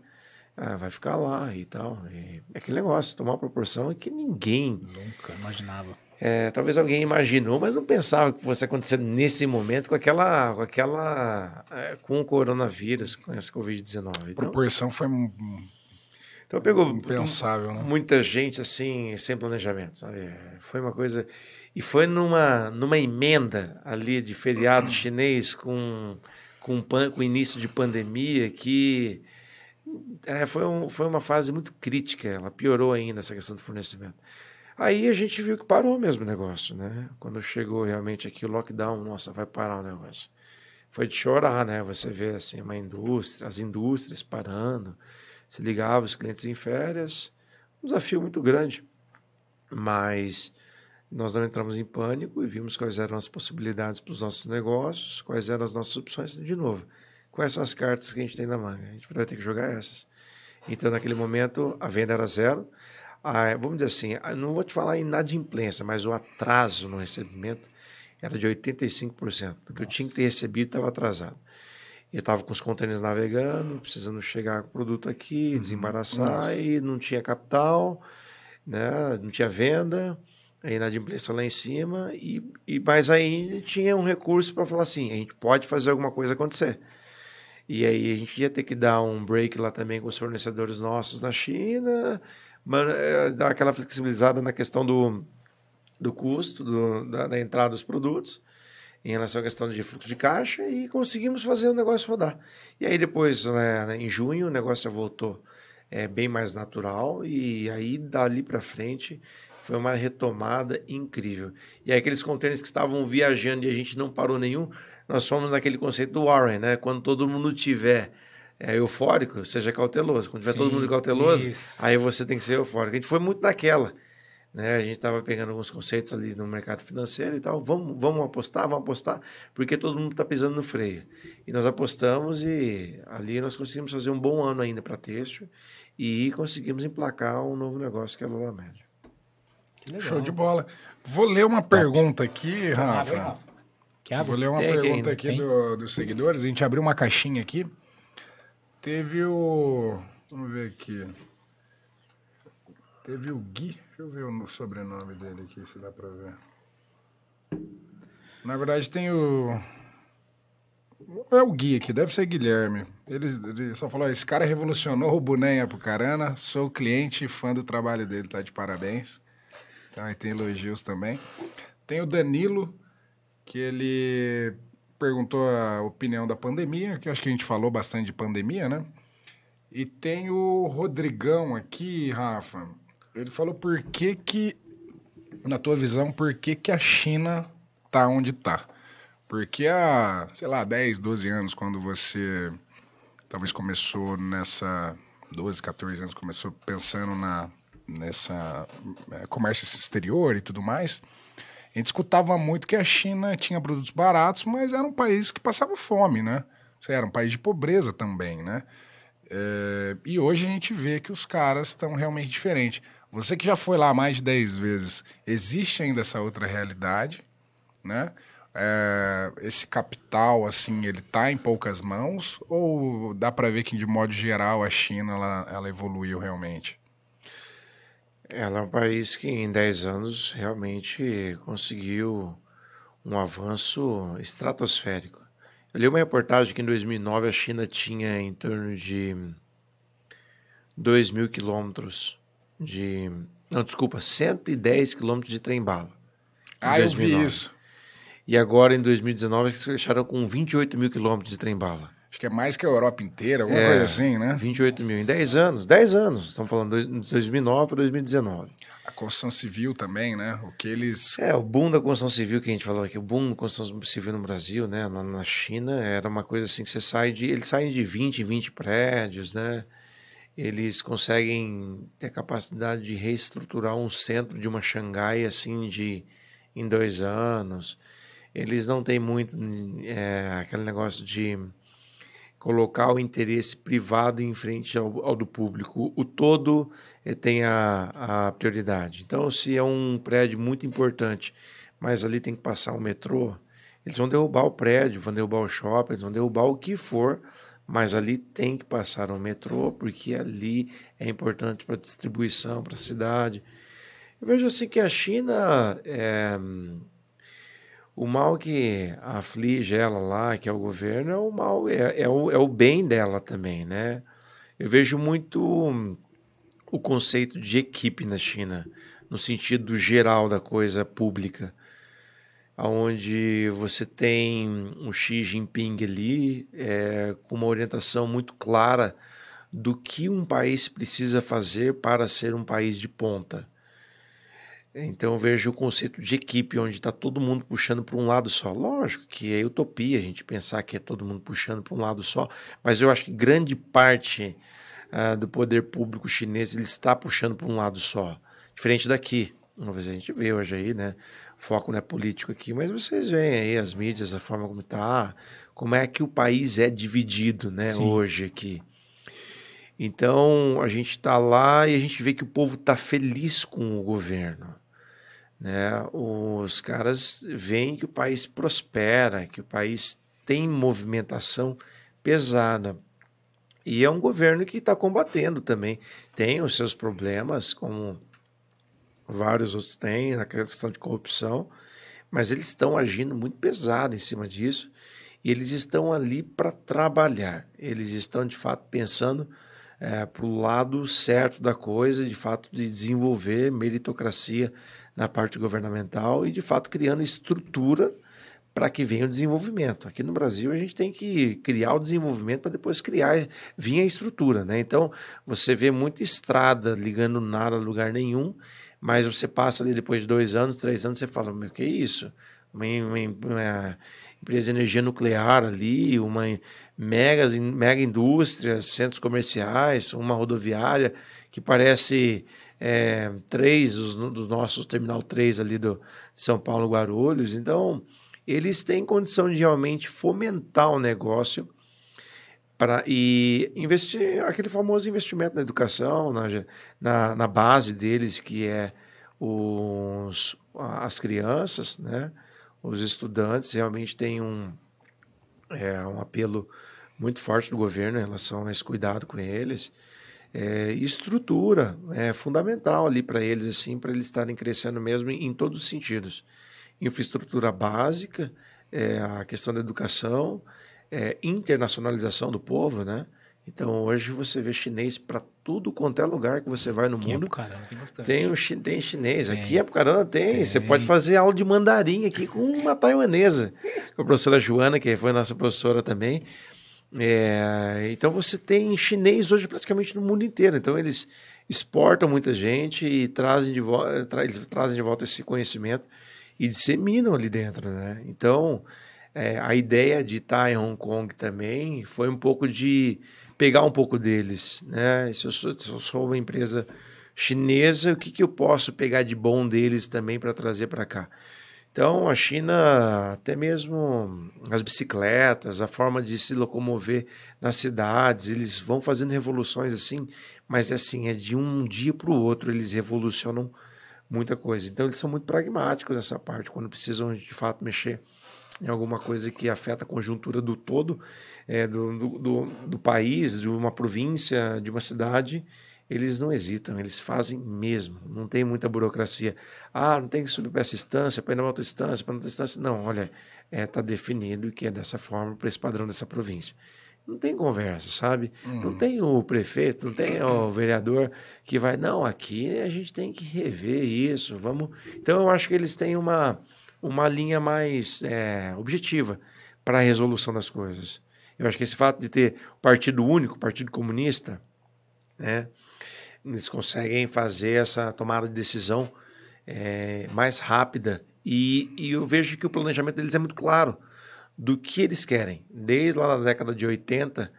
S3: Ah, vai ficar lá e tal. E é aquele negócio, tomar uma proporção que ninguém.
S1: Nunca imaginava.
S3: É, talvez alguém imaginou, mas não pensava que fosse acontecer nesse momento com aquela. com aquela. É, com o coronavírus, com essa Covid-19. Então,
S2: a proporção foi
S3: então pegou
S2: Impensável, né?
S3: muita gente assim, sem planejamento, sabe? Foi uma coisa. E foi numa, numa emenda ali de feriado chinês com, com, com início de pandemia que é, foi, um, foi uma fase muito crítica, ela piorou ainda essa questão do fornecimento. Aí a gente viu que parou mesmo o negócio, né? Quando chegou realmente aqui o lockdown, nossa, vai parar o negócio. Foi de chorar, né? Você vê assim, uma indústria, as indústrias parando se ligava os clientes em férias. Um desafio muito grande, mas nós não entramos em pânico e vimos quais eram as possibilidades para os nossos negócios, quais eram as nossas opções. De novo, quais são as cartas que a gente tem na manga? A gente vai ter que jogar essas. Então, naquele momento, a venda era zero. Ah, vamos dizer assim, não vou te falar inadimplência, mas o atraso no recebimento era de 85%. Do que eu tinha que ter recebido estava atrasado. Eu estava com os contêineres navegando, precisando chegar com o produto aqui, uhum. desembaraçar, Nossa. e não tinha capital, né? não tinha venda, a inadimplência lá em cima, e, e mas aí tinha um recurso para falar assim: a gente pode fazer alguma coisa acontecer. E aí a gente ia ter que dar um break lá também com os fornecedores nossos na China, eh, dar aquela flexibilizada na questão do, do custo, do, da, da entrada dos produtos em relação à questão de fluxo de caixa e conseguimos fazer o negócio rodar. E aí depois, né, em junho, o negócio voltou é, bem mais natural e aí dali para frente foi uma retomada incrível. E aí aqueles contêineres que estavam viajando e a gente não parou nenhum, nós fomos naquele conceito do Warren, né? Quando todo mundo tiver é, eufórico, seja cauteloso. Quando tiver Sim, todo mundo cauteloso, isso. aí você tem que ser eufórico. A gente foi muito naquela. Né? A gente estava pegando alguns conceitos ali no mercado financeiro e tal. Vamos, vamos apostar, vamos apostar, porque todo mundo está pisando no freio. E nós apostamos e ali nós conseguimos fazer um bom ano ainda para texto e conseguimos emplacar um novo negócio que é a Lula Média.
S2: Show de bola. Vou ler uma Top. pergunta aqui, Rafa. Rafa. Vou ler uma Tem pergunta aqui, aqui do, dos seguidores. A gente abriu uma caixinha aqui. Teve o. Vamos ver aqui. Teve o Gui. Deixa eu ver o sobrenome dele aqui, se dá pra ver. Na verdade, tem o. É o Gui aqui, deve ser Guilherme. Ele, ele só falou: esse cara revolucionou o Boneia Apucarana. Sou cliente e fã do trabalho dele, tá de parabéns. Então aí tem elogios também. Tem o Danilo, que ele perguntou a opinião da pandemia, que acho que a gente falou bastante de pandemia, né? E tem o Rodrigão aqui, Rafa. Ele falou por que que, na tua visão, por que que a China tá onde tá? Porque há, sei lá, 10, 12 anos, quando você talvez começou nessa 12, 14 anos, começou pensando na nessa é, comércio exterior e tudo mais, a gente escutava muito que a China tinha produtos baratos, mas era um país que passava fome, né? Era um país de pobreza também, né? É, e hoje a gente vê que os caras estão realmente diferentes. Você que já foi lá mais de 10 vezes, existe ainda essa outra realidade, né? É, esse capital, assim, ele tá em poucas mãos ou dá para ver que, de modo geral, a China, ela, ela evoluiu realmente?
S3: Ela é um país que em 10 anos realmente conseguiu um avanço estratosférico. Eu li uma reportagem que em 2009 a China tinha em torno de 2 mil quilômetros de. Não, desculpa, 110 quilômetros de trem-bala.
S2: Ah, 2009. eu vi isso.
S3: E agora, em 2019, eles fecharam com 28 mil quilômetros de trem-bala.
S2: Acho que é mais que a Europa inteira, alguma é, coisa assim, né?
S3: 28 mil. Em 10 anos. 10 anos. Estamos falando de 2009 para 2019.
S2: A construção civil também, né? O que eles.
S3: É, o boom da construção civil que a gente falou aqui, o boom da construção civil no Brasil, né? Na, na China, era uma coisa assim que você sai de. Eles saem de 20 em 20 prédios, né? Eles conseguem ter a capacidade de reestruturar um centro de uma Xangai assim de em dois anos. Eles não têm muito é, aquele negócio de colocar o interesse privado em frente ao, ao do público. O, todo é, tem a, a prioridade. Então, se é um prédio muito importante, mas ali tem que passar o metrô, eles vão derrubar o prédio, vão derrubar o shopping, eles vão derrubar o que for mas ali tem que passar um metrô, porque ali é importante para a distribuição, para a cidade. Eu vejo assim que a China, é, o mal que aflige ela lá, que é o governo, é o mal, é, é, o, é o bem dela também, né? Eu vejo muito o conceito de equipe na China, no sentido geral da coisa pública onde você tem um Xi Jinping ali é, com uma orientação muito clara do que um país precisa fazer para ser um país de ponta. Então eu vejo o conceito de equipe, onde está todo mundo puxando para um lado só. Lógico que é utopia a gente pensar que é todo mundo puxando para um lado só, mas eu acho que grande parte uh, do poder público chinês ele está puxando para um lado só. Diferente daqui. Uma vez a gente vê hoje aí, né? Foco não é político aqui, mas vocês veem aí as mídias, a forma como está, como é que o país é dividido, né, Sim. hoje aqui. Então, a gente está lá e a gente vê que o povo está feliz com o governo. Né? Os caras veem que o país prospera, que o país tem movimentação pesada. E é um governo que está combatendo também. Tem os seus problemas, como vários outros têm, na questão de corrupção, mas eles estão agindo muito pesado em cima disso e eles estão ali para trabalhar. Eles estão, de fato, pensando é, para o lado certo da coisa, de fato, de desenvolver meritocracia na parte governamental e, de fato, criando estrutura para que venha o desenvolvimento. Aqui no Brasil, a gente tem que criar o desenvolvimento para depois criar, vir a estrutura. Né? Então, você vê muita estrada ligando nada a lugar nenhum mas você passa ali depois de dois anos, três anos, você fala, meu, que isso? Uma, uma, uma, empresa de energia nuclear ali, uma mega, mega indústria, centros comerciais, uma rodoviária que parece é, três dos, dos nossos terminal 3 ali do, de São Paulo Guarulhos. Então, eles têm condição de realmente fomentar o negócio para e investir aquele famoso investimento na educação, na, na, na base deles, que é os, as crianças, né? os estudantes realmente têm um, é, um apelo muito forte do governo em relação a esse cuidado com eles. É, estrutura é fundamental ali para eles, assim, para eles estarem crescendo mesmo em, em todos os sentidos. Infraestrutura básica, é, a questão da educação, é, internacionalização do povo, né? Então hoje você vê chinês para tudo quanto é lugar que você vai no aqui mundo. Apucarana, tem bastante. Tem, o, tem chinês. Tem. Aqui em Apucarana tem. tem. Você pode fazer aula de mandarim aqui com uma taiwanesa. Com a professora Joana, que foi nossa professora também. É, então você tem chinês hoje praticamente no mundo inteiro. Então eles exportam muita gente e trazem de, volta, tra eles trazem de volta esse conhecimento e disseminam ali dentro, né? Então é, a ideia de estar em Hong Kong também foi um pouco de pegar um pouco deles. Né? Se, eu sou, se eu sou uma empresa chinesa, o que, que eu posso pegar de bom deles também para trazer para cá? Então, a China, até mesmo as bicicletas, a forma de se locomover nas cidades, eles vão fazendo revoluções assim, mas assim, é de um dia para o outro, eles revolucionam muita coisa. Então, eles são muito pragmáticos nessa parte, quando precisam de fato mexer em alguma coisa que afeta a conjuntura do todo, é, do, do, do, país, de uma província, de uma cidade, eles não hesitam, eles fazem mesmo, não tem muita burocracia. Ah, não tem que subir para essa instância, para ir na outra instância, para outra instância. Não, olha, está é, tá definido que é dessa forma para esse padrão dessa província. Não tem conversa, sabe? Uhum. Não tem o prefeito, não tem o vereador que vai, não, aqui a gente tem que rever isso, vamos. Então eu acho que eles têm uma, uma linha mais é, objetiva para a resolução das coisas. Eu acho que esse fato de ter partido único, partido comunista, né, eles conseguem fazer essa tomada de decisão é, mais rápida. E, e, eu vejo que o planejamento deles é muito claro do que eles querem. Desde lá na década de 80,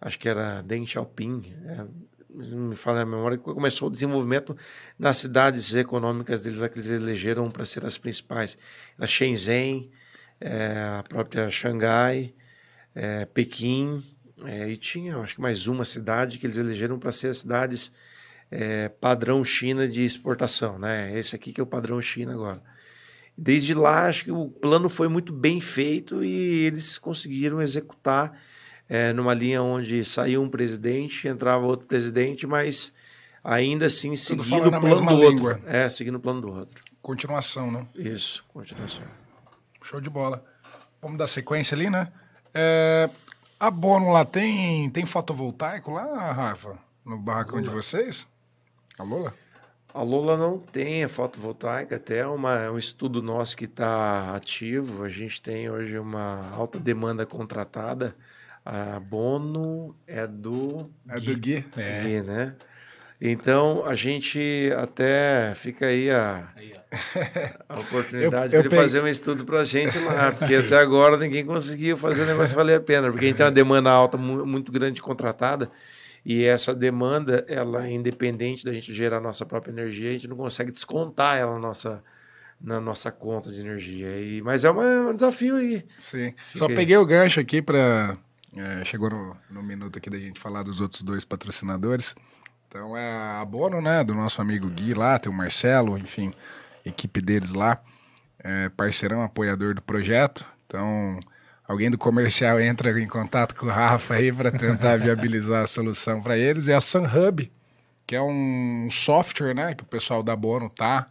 S3: acho que era Deng Xiaoping, é, não me fala a memória, que começou o desenvolvimento nas cidades econômicas deles, que eles elegeram para ser as principais. A Shenzhen, é, a própria Xangai, é, Pequim, é, e tinha acho que mais uma cidade que eles elegeram para ser as cidades padrão China de exportação, né? Esse aqui que é o padrão China agora. Desde lá, acho que o plano foi muito bem feito e eles conseguiram executar é, numa linha onde saiu um presidente, entrava outro presidente, mas ainda assim seguindo o plano do língua. outro. É, seguindo o plano do outro.
S2: Continuação, né?
S3: Isso, continuação.
S2: Show de bola. Vamos dar sequência ali, né? É, a Bono lá tem, tem fotovoltaico lá, Rafa? No barracão de vocês? A Lula?
S3: A Lula não tem a fotovoltaica, até é uma, é um estudo nosso que está ativo. A gente tem hoje uma alta demanda contratada. A Bono é do
S2: É Gui, do Gui,
S3: é. Gui né? Então a gente até fica aí a, a oportunidade eu, eu de fazer um estudo para a gente lá, porque até agora ninguém conseguiu fazer o negócio valer a pena, porque a gente tem uma demanda alta muito grande contratada. E essa demanda, ela é independente da gente gerar nossa própria energia, a gente não consegue descontar ela na nossa, na nossa conta de energia. E, mas é, uma, é um desafio aí.
S2: Sim. Fica Só aí. peguei o gancho aqui para. É, chegou no, no minuto aqui da gente falar dos outros dois patrocinadores. Então é a Abono, né? Do nosso amigo Gui lá, tem o Marcelo, enfim, equipe deles lá. É, parceirão, apoiador do projeto. Então, alguém do comercial entra em contato com o Rafa aí para tentar viabilizar a solução para eles. É a SunHub, que é um software né, que o pessoal da Bono está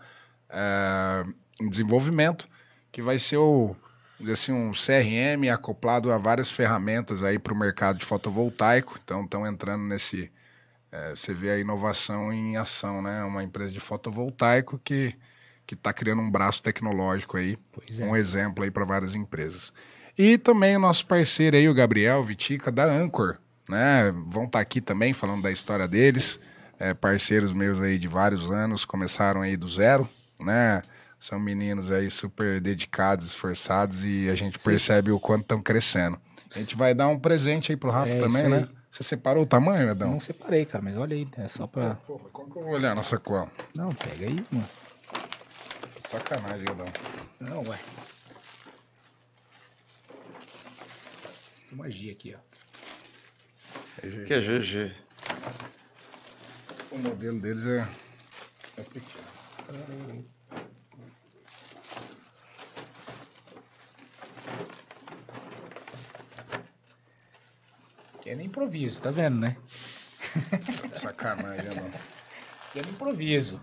S2: é, em desenvolvimento, que vai ser o, assim, um CRM acoplado a várias ferramentas aí para o mercado de fotovoltaico. Então estão entrando nesse. É, você vê a inovação em ação, né? Uma empresa de fotovoltaico que que está criando um braço tecnológico aí, é. um exemplo aí para várias empresas. E também o nosso parceiro aí, o Gabriel Vitica, da Anchor, né? Vão estar tá aqui também falando da história deles. É, parceiros meus aí de vários anos, começaram aí do zero, né? São meninos aí super dedicados, esforçados e a gente Sim. percebe o quanto estão crescendo. A gente vai dar um presente aí pro Rafa é, também, né? Você separou o tamanho, Edão?
S1: Não separei, cara, mas olha aí, é só pra.
S2: Pô, como que eu vou olhar na sacola?
S1: Não, pega aí, mano.
S2: Sacanagem, Edão.
S1: Não, ué. uma G aqui, ó.
S3: É que é GG.
S2: O modelo deles é, é pequeno.
S1: Que é no improviso, tá vendo, né?
S2: Sacanagem, não.
S1: Que é no improviso.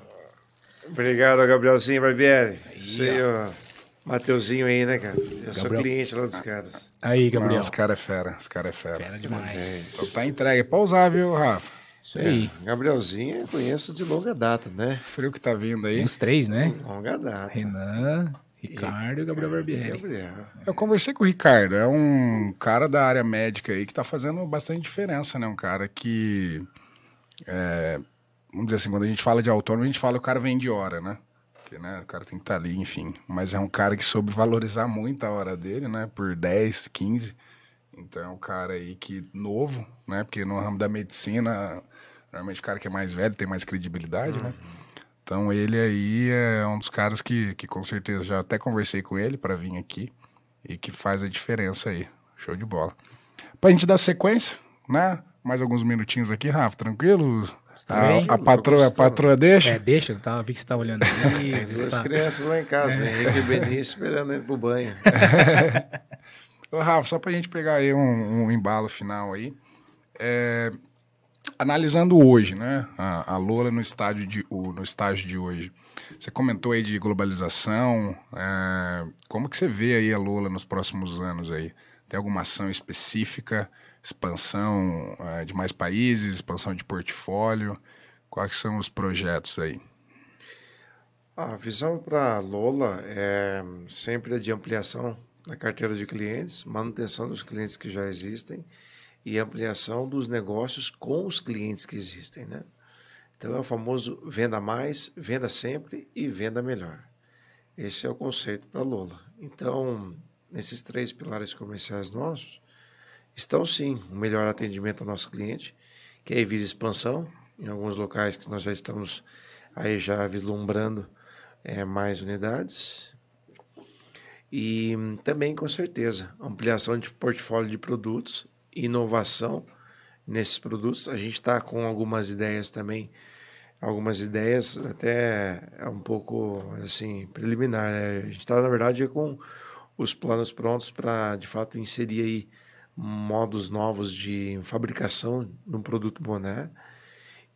S3: Obrigado, Gabrielzinho Barbieri. Sei, ó. Mateuzinho aí, né, cara? Eu Gabriel. sou cliente lá dos caras.
S1: Aí, Gabriel. Não,
S2: os caras é fera, os caras é fera.
S1: Fera demais.
S2: Então tá entregue. É pra usar, viu, Rafa?
S1: Isso aí.
S3: É, Gabrielzinho eu conheço de longa data, né?
S2: Frio que tá vindo aí.
S1: Os três, né?
S3: Longa data.
S1: Renan, Ricardo e, Gabriel Barbieri. Gabriel.
S2: Eu conversei com o Ricardo, é um cara da área médica aí que tá fazendo bastante diferença, né? Um cara que. É, vamos dizer assim, quando a gente fala de autônomo, a gente fala que o cara vem de hora, né? porque né, o cara tem que estar tá ali, enfim. Mas é um cara que soube valorizar muito a hora dele, né? Por 10, 15. Então é um cara aí que novo, né? Porque no ramo da medicina, normalmente o cara que é mais velho tem mais credibilidade, né? uhum. né? Então ele aí é um dos caras que, que com certeza já até conversei com ele para vir aqui e que faz a diferença aí. Show de bola. Pra gente dar sequência, né? Mais alguns minutinhos aqui, Rafa, tranquilo?
S1: Tá
S2: a,
S1: bem?
S2: a, patroa, a patroa deixa?
S1: É, deixa, tava, vi que você tá olhando ali.
S3: Duas
S1: tá-
S3: crianças lá em casa, o Henrique e o Benício esperando ele pro banho.
S2: Ô, Rafa, só pra gente pegar aí um, um embalo final aí. É, analisando hoje, né? A, a Lola no estádio, de, o- no estágio de hoje. Você comentou aí de globalização. é, como que você vê aí a Lola nos próximos anos aí? Tem alguma ação específica? Expansão é, de mais países? Expansão de portfólio? Quais são os projetos aí?
S3: A visão para Lola é sempre de ampliação da carteira de clientes, manutenção dos clientes que já existem e ampliação dos negócios com os clientes que existem, né? Então é o famoso venda mais, venda sempre e venda melhor. Esse é o conceito para Lola. Então, nesses três pilares comerciais nossos, estão sim o melhor atendimento ao nosso cliente, que aí visa expansão em alguns locais que nós já estamos aí já vislumbrando é, mais unidades. E hum, também, com certeza, ampliação de portfólio de produtos, inovação nesses produtos. A gente está com algumas ideias também, algumas ideias até é um pouco assim preliminar. Né? A gente está, na verdade, com os planos prontos para, de fato, inserir aí modos novos de fabricação no produto boné.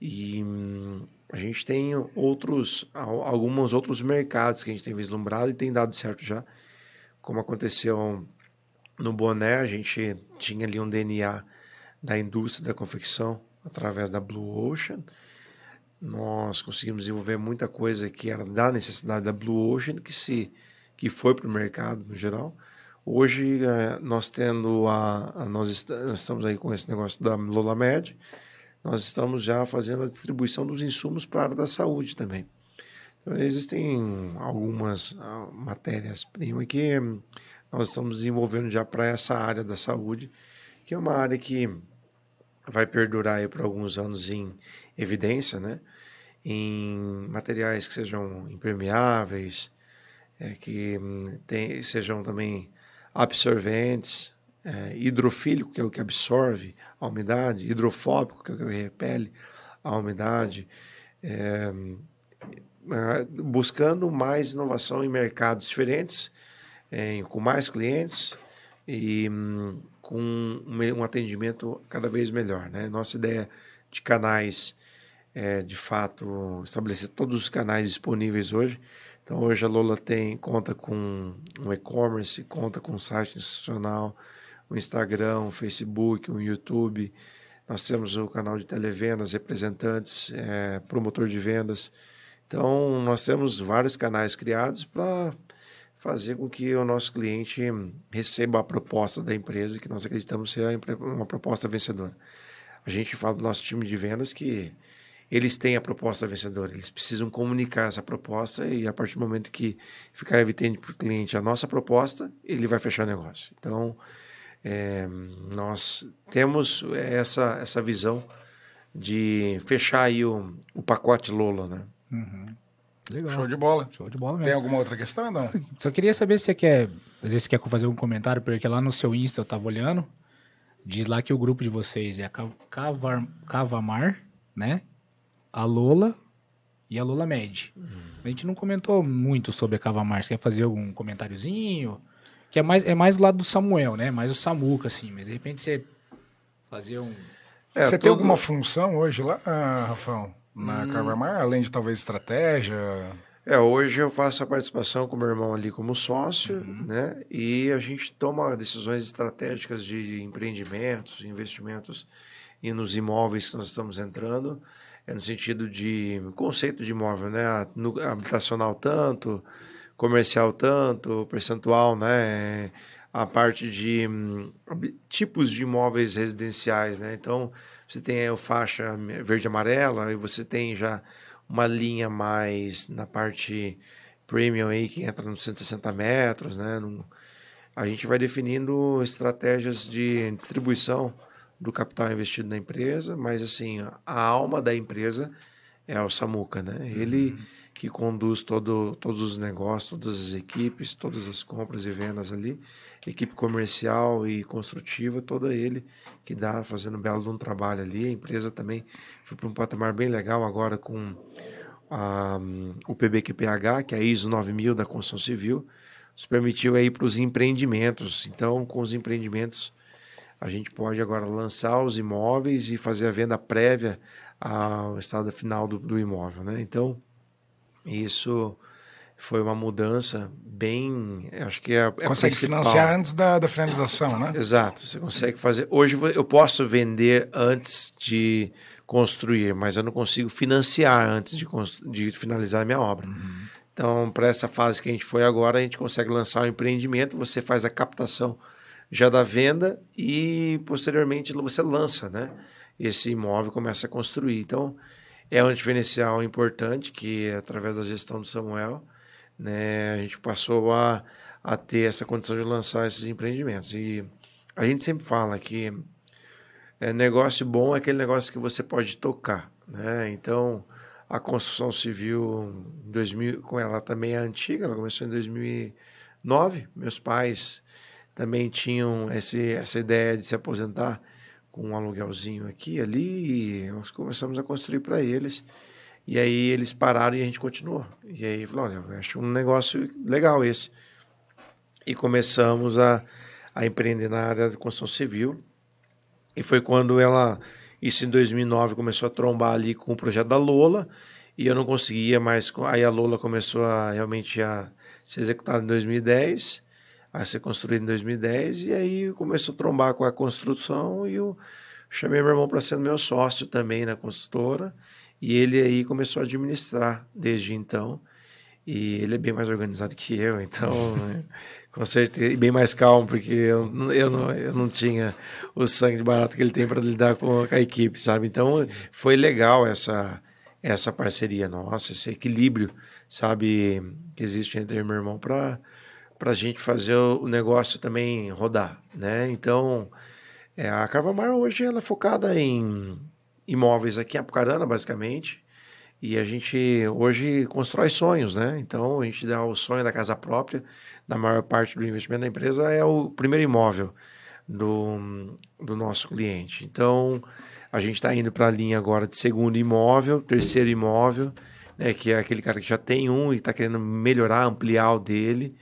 S3: E hum, a gente tem outros, al- alguns outros mercados que a gente tem vislumbrado e tem dado certo já. Como aconteceu no boné, a gente tinha ali um DNA da indústria da confecção através da Blue Ocean. Nós conseguimos desenvolver muita coisa que era da necessidade da Blue Ocean, que se que foi para o mercado no geral. Hoje, eh, nós tendo a, a- nós, est- nós estamos aí com esse negócio da Lola Med, nós estamos já fazendo a distribuição dos insumos para a área da saúde também. Então, existem algumas ah, matérias-primas que hum, nós estamos desenvolvendo já para essa área da saúde, que é uma área que vai perdurar aí por alguns anos em evidência, né? Em materiais que sejam impermeáveis, é, que hum, tem- sejam também absorventes, é, hidrofílico, que é o que absorve a umidade, hidrofóbico, que é o que repele a umidade, é, ah, buscando mais inovação em mercados diferentes, em- com mais clientes e hum, com um, um atendimento cada vez melhor. Né? Nossa ideia de canais é, de fato, estabelecer todos os canais disponíveis hoje. Então, hoje a Lola tem, conta com um e-commerce, conta com um site institucional, um Instagram, um Facebook, um YouTube. Nós temos o canal de televendas, representantes, é, promotor de vendas. Então, nós temos vários canais criados para fazer com que o nosso cliente receba a proposta da empresa, que nós acreditamos ser uma proposta vencedora. A gente fala do nosso time de vendas que eles têm a proposta vencedora, eles precisam comunicar essa proposta e a partir do momento que ficar evidente para o cliente a nossa proposta, ele vai fechar o negócio. Então, é, nós temos essa, essa visão de fechar aí o, o pacote Lola, né?
S1: Legal.
S2: Show de bola.
S1: Show de bola
S2: Tem
S1: mesmo.
S2: alguma outra questão, não?
S1: Só queria saber se você quer. Às vezes você quer fazer um comentário, porque lá no seu Insta eu tava olhando. Diz lá que o grupo de vocês é a Ca- Cavar, Cavamar, né? A Lola e a Lola Med. A gente não comentou muito sobre a Cavamar. Você quer fazer algum comentáriozinho? Que é mais, é mais do lado do Samuel, né? Mais o Samuca, assim. Mas de repente você fazer um.
S3: É,
S2: Você tem alguma função hoje lá, ah, Rafão? Na Carvamar, além de talvez estratégia?
S3: É, hoje eu faço a participação com meu irmão ali como sócio, né? E a gente toma decisões estratégicas de empreendimentos, investimentos e nos imóveis que nós estamos entrando, é no sentido de conceito de imóvel, né? No- habitacional tanto, comercial tanto, percentual, né? A parte de hum, tipos de imóveis residenciais, né? Então, você tem a faixa verde amarela e você tem já uma linha mais na parte premium aí que entra nos 160 metros, né? A gente vai definindo estratégias de distribuição do capital investido na empresa, mas assim, a alma da empresa é o Samuca, né? Ele uhum. Que conduz todo, todos os negócios, todas as equipes, todas as compras e vendas ali, equipe comercial e construtiva, toda ele que dá fazendo um belo um trabalho ali. A empresa também foi para um patamar bem legal agora com a, o PBQPH, que é a ISO 9000 da construção civil, nos permitiu aí para os empreendimentos. Então, com os empreendimentos, a gente pode agora lançar os imóveis e fazer a venda prévia ao estado final do, do imóvel, né? Então, isso foi uma mudança bem, acho que é, é
S2: consegue
S3: principal.
S2: financiar antes da, da finalização, né?
S3: Exato, você consegue fazer. Hoje eu posso vender antes de construir, mas eu não consigo financiar antes de, de finalizar a minha obra. Uhum. Então, para essa fase que a gente foi agora, a gente consegue lançar um empreendimento, você faz a captação já da venda e posteriormente você lança, né? Esse imóvel começa a construir. Então, é um diferencial importante que, através da gestão do Samuel, né, a gente passou a, a ter essa condição de lançar esses empreendimentos. E a gente sempre fala que é, negócio bom é aquele negócio que você pode tocar, né? Então, a construção civil, 2000, com ela também é antiga, ela começou em 2009. Meus pais também tinham esse, essa ideia de se aposentar com um aluguelzinho aqui ali, e nós começamos a construir para eles. E aí eles pararam e a gente continuou. E aí falou, olha, acho um negócio legal esse. E começamos a, a empreender na área de construção civil. E foi quando ela, isso em 2009, começou a trombar ali com o projeto da Lola. E eu não conseguia mais. Aí a Lola começou a realmente a ser executada em 2010, a ser construída em 2010. E aí começou a trombar com a construção. E eu chamei meu irmão para ser meu sócio também na construtora. E ele aí começou a administrar desde então. E ele é bem mais organizado que eu, então, né, com certeza, e bem mais calmo, porque eu, eu, não, eu não tinha o sangue de barato que ele tem para lidar com a equipe, sabe? Então, Sim. foi legal essa, essa parceria nossa, esse equilíbrio, sabe, que existe entre meu irmão para a gente fazer o negócio também rodar, né? Então, é, a Carvamar hoje ela é focada em imóveis aqui em Apucarana, basicamente. E a gente hoje constrói sonhos, né? Então a gente dá o sonho da casa própria. Na maior parte do investimento da empresa é o primeiro imóvel do, do nosso cliente. Então a gente está indo para a linha agora de segundo imóvel, terceiro imóvel, né? Que é aquele cara que já tem um e está querendo melhorar, ampliar o dele.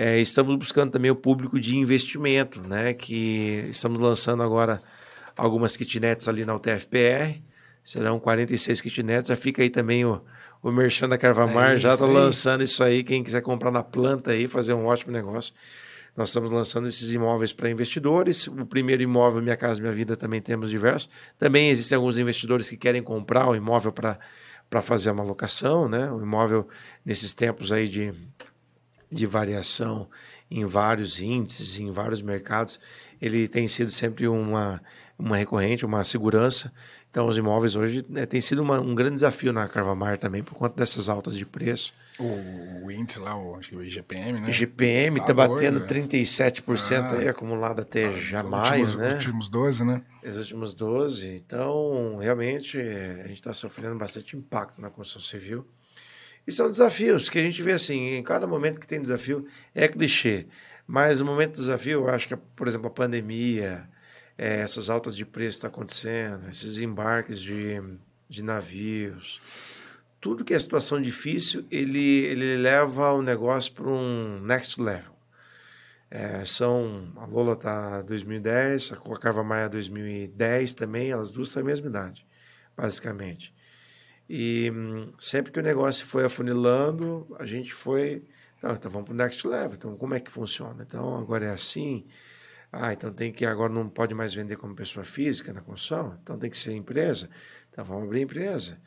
S3: É, estamos buscando também o público de investimento, né? Que estamos lançando agora algumas kitnets ali na UTFPR. Serão 46 kitnets. Já fica aí também o, o Merchan da Carvamar. É já está lançando isso aí. Quem quiser comprar na planta aí, fazer um ótimo negócio. Nós estamos lançando esses imóveis para investidores. O primeiro imóvel, Minha Casa Minha Vida, também temos diversos. Também existem alguns investidores que querem comprar o imóvel para para fazer uma locação, né? O imóvel nesses tempos aí de, de variação em vários índices, em vários mercados, ele tem sido sempre uma uma recorrente, uma segurança. Então, os imóveis hoje né, tem sido uma, um grande desafio na Carvamar também, por conta dessas altas de preço.
S2: O, o índice lá, o, o IGPM, né?
S3: IGPM está tá batendo 37% ah, aí, acumulado até ah, já maio,
S2: últimos,
S3: né?
S2: Os últimos 12, né?
S3: Os últimos 12. Então, realmente, a gente está sofrendo bastante impacto na construção civil. E são desafios que a gente vê assim, em cada momento que tem desafio, é clichê. Mas o momento do desafio, eu acho que, por exemplo, a pandemia, é, essas altas de preço que estão tá acontecendo, esses embarques de, de navios, tudo que é situação difícil, ele, ele leva o negócio para um next level. É, são, a Lola está 2010, a Coca Maia 2010 também, elas duas têm a mesma idade, basicamente. E hum, sempre que o negócio foi afunilando, a gente foi, então, então vamos para o next level, então como é que funciona? Então agora é assim, ah, então tem que agora não pode mais vender como pessoa física na construção, então tem que ser empresa. Então vamos abrir empresa.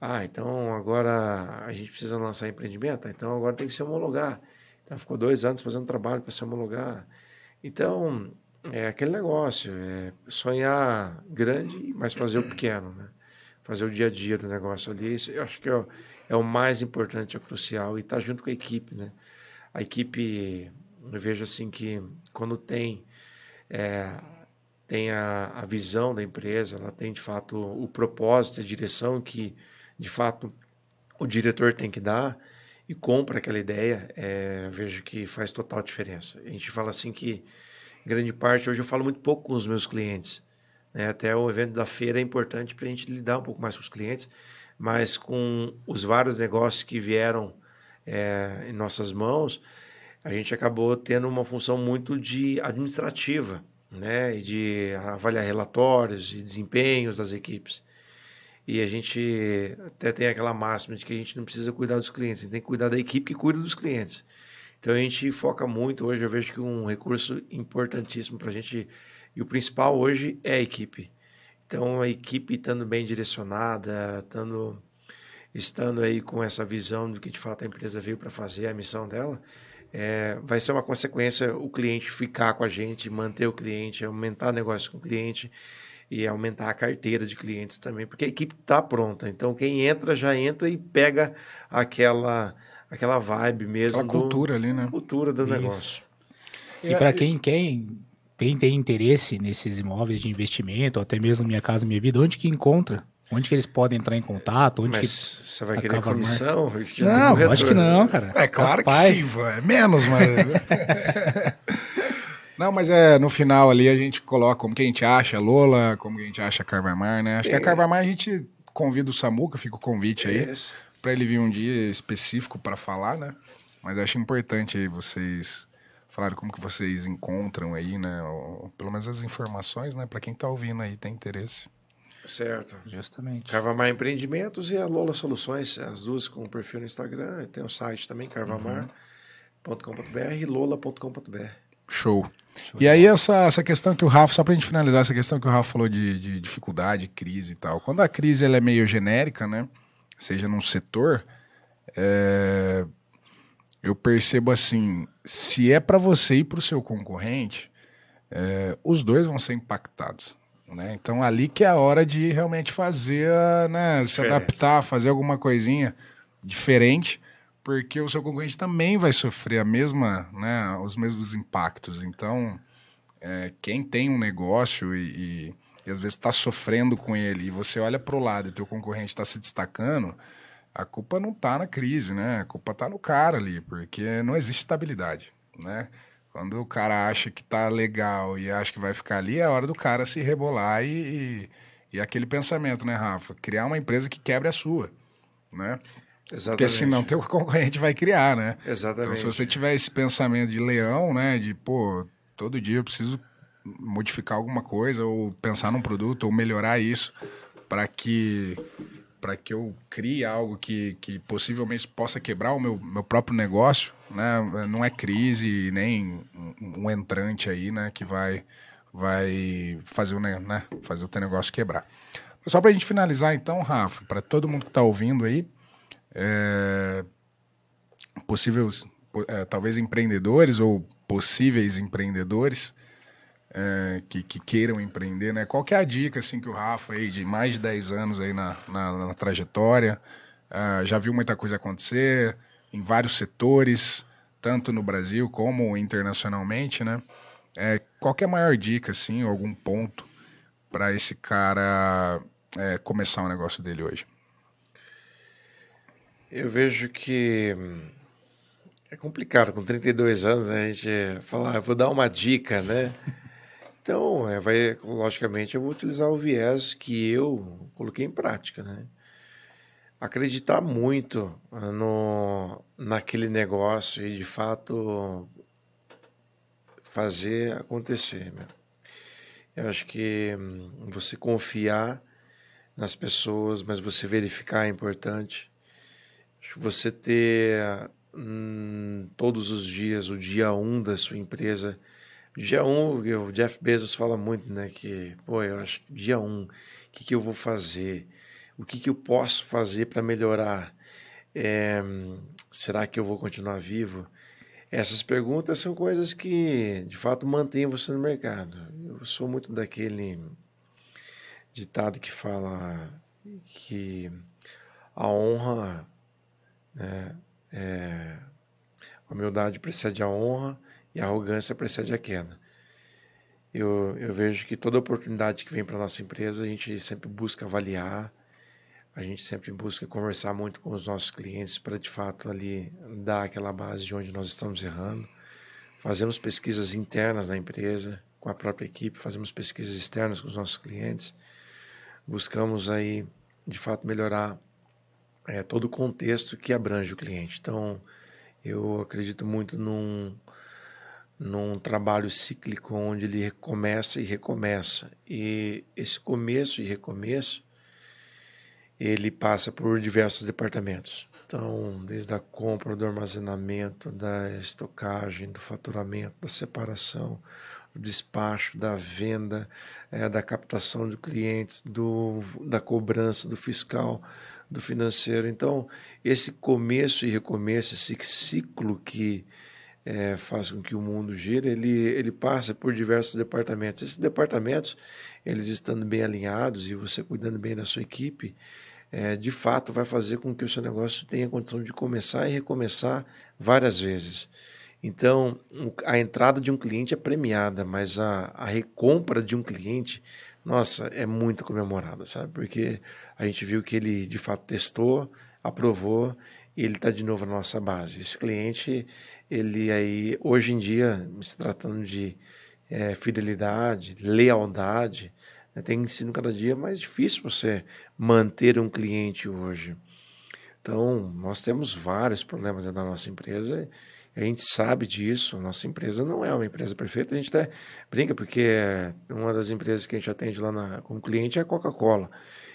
S3: Ah, então agora a gente precisa lançar empreendimento, então agora tem que se homologar. Então ficou dois anos fazendo trabalho para se homologar. Então é aquele negócio, é sonhar grande, mas fazer o pequeno, né? Fazer o dia a dia do negócio ali. Isso eu acho que é o, é o mais importante, é crucial e estar tá junto com a equipe, né? A equipe, eu vejo assim que quando tem é, tem a, a, visão da empresa, ela tem de fato o, o propósito, a direção que de fato o diretor tem que dar e compra aquela ideia, é, vejo que faz total diferença. A gente fala assim que grande parte hoje eu falo muito pouco com os meus clientes, né? Até o evento da feira é importante para a gente lidar um pouco mais com os clientes, mas com os vários negócios que vieram é, em nossas mãos, a gente acabou tendo uma função muito de administrativa, né, e de avaliar relatórios e desempenhos das equipes. E a gente até tem aquela máxima de que a gente não precisa cuidar dos clientes, a gente tem que cuidar da equipe que cuida dos clientes. Então a gente foca muito hoje, eu vejo que um recurso importantíssimo para a gente, e o principal hoje é a equipe. Então a equipe estando bem direcionada, estando, estando aí com essa visão do que de fato a empresa veio para fazer, a missão dela, é, vai ser uma consequência o cliente ficar com a gente, manter o cliente, aumentar o negócio com o cliente e aumentar a carteira de clientes também, porque a equipe está pronta. Então, quem entra, já entra e pega aquela, aquela vibe mesmo.
S2: Aquela cultura ali, né?
S3: Cultura do Isso. negócio.
S1: E para quem quer, quem tem interesse nesses imóveis de investimento, até mesmo Minha Casa Minha Vida, onde que encontra? Onde que eles podem entrar em contato? Onde
S3: mas que você vai querer comissão?
S1: Não, acho que não, cara.
S2: É claro Capaz. que sim, é menos, mas... não, mas é, no final ali a gente coloca como que a gente acha a Lola, como que a gente acha a Carvamar, né? Acho é. que a Carvamar a gente convida o Samuca, fica o convite aí, Isso. pra ele vir um dia específico para falar, né? Mas acho importante aí vocês falarem como que vocês encontram aí, né? Ou, pelo menos as informações, né? Para quem tá ouvindo aí, tem interesse.
S3: Certo.
S1: Justamente.
S3: Carvamar Empreendimentos e a Lola Soluções, as duas com o perfil no Instagram. Tem o site também, carvamar.com.br e lola.com.br.
S2: Show. Show. E aí, essa, essa questão que o Rafa, só pra gente finalizar, essa questão que o Rafa falou de, de dificuldade, crise e tal. Quando a crise ela é meio genérica, né? Seja num setor, é... eu percebo assim: se é para você ir para o seu concorrente, é... os dois vão ser impactados. Né? Então ali que é a hora de realmente fazer, né, se adaptar, fazer alguma coisinha diferente, porque o seu concorrente também vai sofrer a mesma, né, os mesmos impactos. Então, é, quem tem um negócio e, e, e às vezes está sofrendo com ele e você olha para o lado e teu concorrente está se destacando, a culpa não está na crise, né? A culpa está no cara ali, porque não existe estabilidade, né? Quando o cara acha que tá legal e acha que vai ficar ali, é hora do cara se rebolar e, e, e aquele pensamento, né, Rafa? Criar uma empresa que quebre a sua, né? Exatamente. Porque senão teu concorrente vai criar, né?
S3: Exatamente.
S2: Então, se você tiver esse pensamento de leão, né? De, pô, todo dia eu preciso modificar alguma coisa ou pensar num produto ou melhorar isso para que para que eu crie algo que, que possivelmente possa quebrar o meu, meu próprio negócio, né? Não é crise nem um, um entrante aí, né? Que vai, vai fazer, o, né? fazer o teu negócio quebrar. Só para a gente finalizar, então, Rafa, para todo mundo que está ouvindo aí, é, possíveis, é, talvez empreendedores ou possíveis empreendedores, é, que, que, queiram empreender, né? Qual que é a dica, assim, que o Rafa aí, de mais de 10 anos aí na, na, na trajetória, uh, já viu muita coisa acontecer em vários setores, tanto no Brasil como internacionalmente, né? É, qual que é a maior dica, assim, algum ponto para esse cara é, começar o negócio dele hoje?
S3: Eu vejo que é complicado, com 32 anos, né, a gente falar, ah, vou dar uma dica, né? Então, é, vai, logicamente, eu vou utilizar o viés que eu coloquei em prática, né? Acreditar muito ah, no, naquele negócio e, de fato, fazer acontecer. Meu. Eu acho que hum, você confiar nas pessoas, mas você verificar é importante. Você ter hum, todos os dias o dia um da sua empresa Dia 1, um, o Jeff Bezos fala muito, né? Que, pô, eu acho que dia 1, um, o que, que eu vou fazer? O que, que eu posso fazer para melhorar? É, será que eu vou continuar vivo? Essas perguntas são coisas que, de fato, mantêm você no mercado. Eu sou muito daquele ditado que fala que a honra, né, é, a humildade precede a honra, e a arrogância precede a queda. Eu, eu vejo que toda oportunidade que vem para nossa empresa, a gente sempre busca avaliar, A gente sempre busca conversar muito com os nossos clientes para, de fato, ali dar aquela base de onde nós estamos errando. Fazemos pesquisas internas na empresa, com a própria equipe, fazemos pesquisas externas com os nossos clientes. Buscamos aí, de fato, melhorar é, todo o contexto que abrange o cliente. Então, eu acredito muito num, num trabalho cíclico onde ele começa e recomeça. E esse começo e recomeço ele passa por diversos departamentos. Então, desde a compra, do armazenamento, da estocagem, do faturamento, da separação, do despacho, da venda, é, da captação de clientes, do, da cobrança, do fiscal, do financeiro. Então, esse começo e recomeço, esse ciclo que é, faz com que o mundo gire, ele, ele passa por diversos departamentos. Esses departamentos, eles estando bem alinhados e você cuidando bem da sua equipe, é, de fato vai fazer com que o seu negócio tenha condição de começar e recomeçar várias vezes. Então, a entrada de um cliente é premiada, mas a, a recompra de um cliente, nossa, é muito comemorada, sabe? Porque a gente viu que ele de fato testou, aprovou ele está de novo na nossa base. Esse cliente, ele aí, hoje em dia, se tratando de é, fidelidade, lealdade, né, tem sido cada dia mais difícil você manter um cliente hoje. Então, nós temos vários problemas da nossa empresa. A gente sabe disso. Nossa empresa não é uma empresa perfeita. A gente até brinca, porque uma das empresas que a gente atende lá na, como cliente é a Coca-Cola.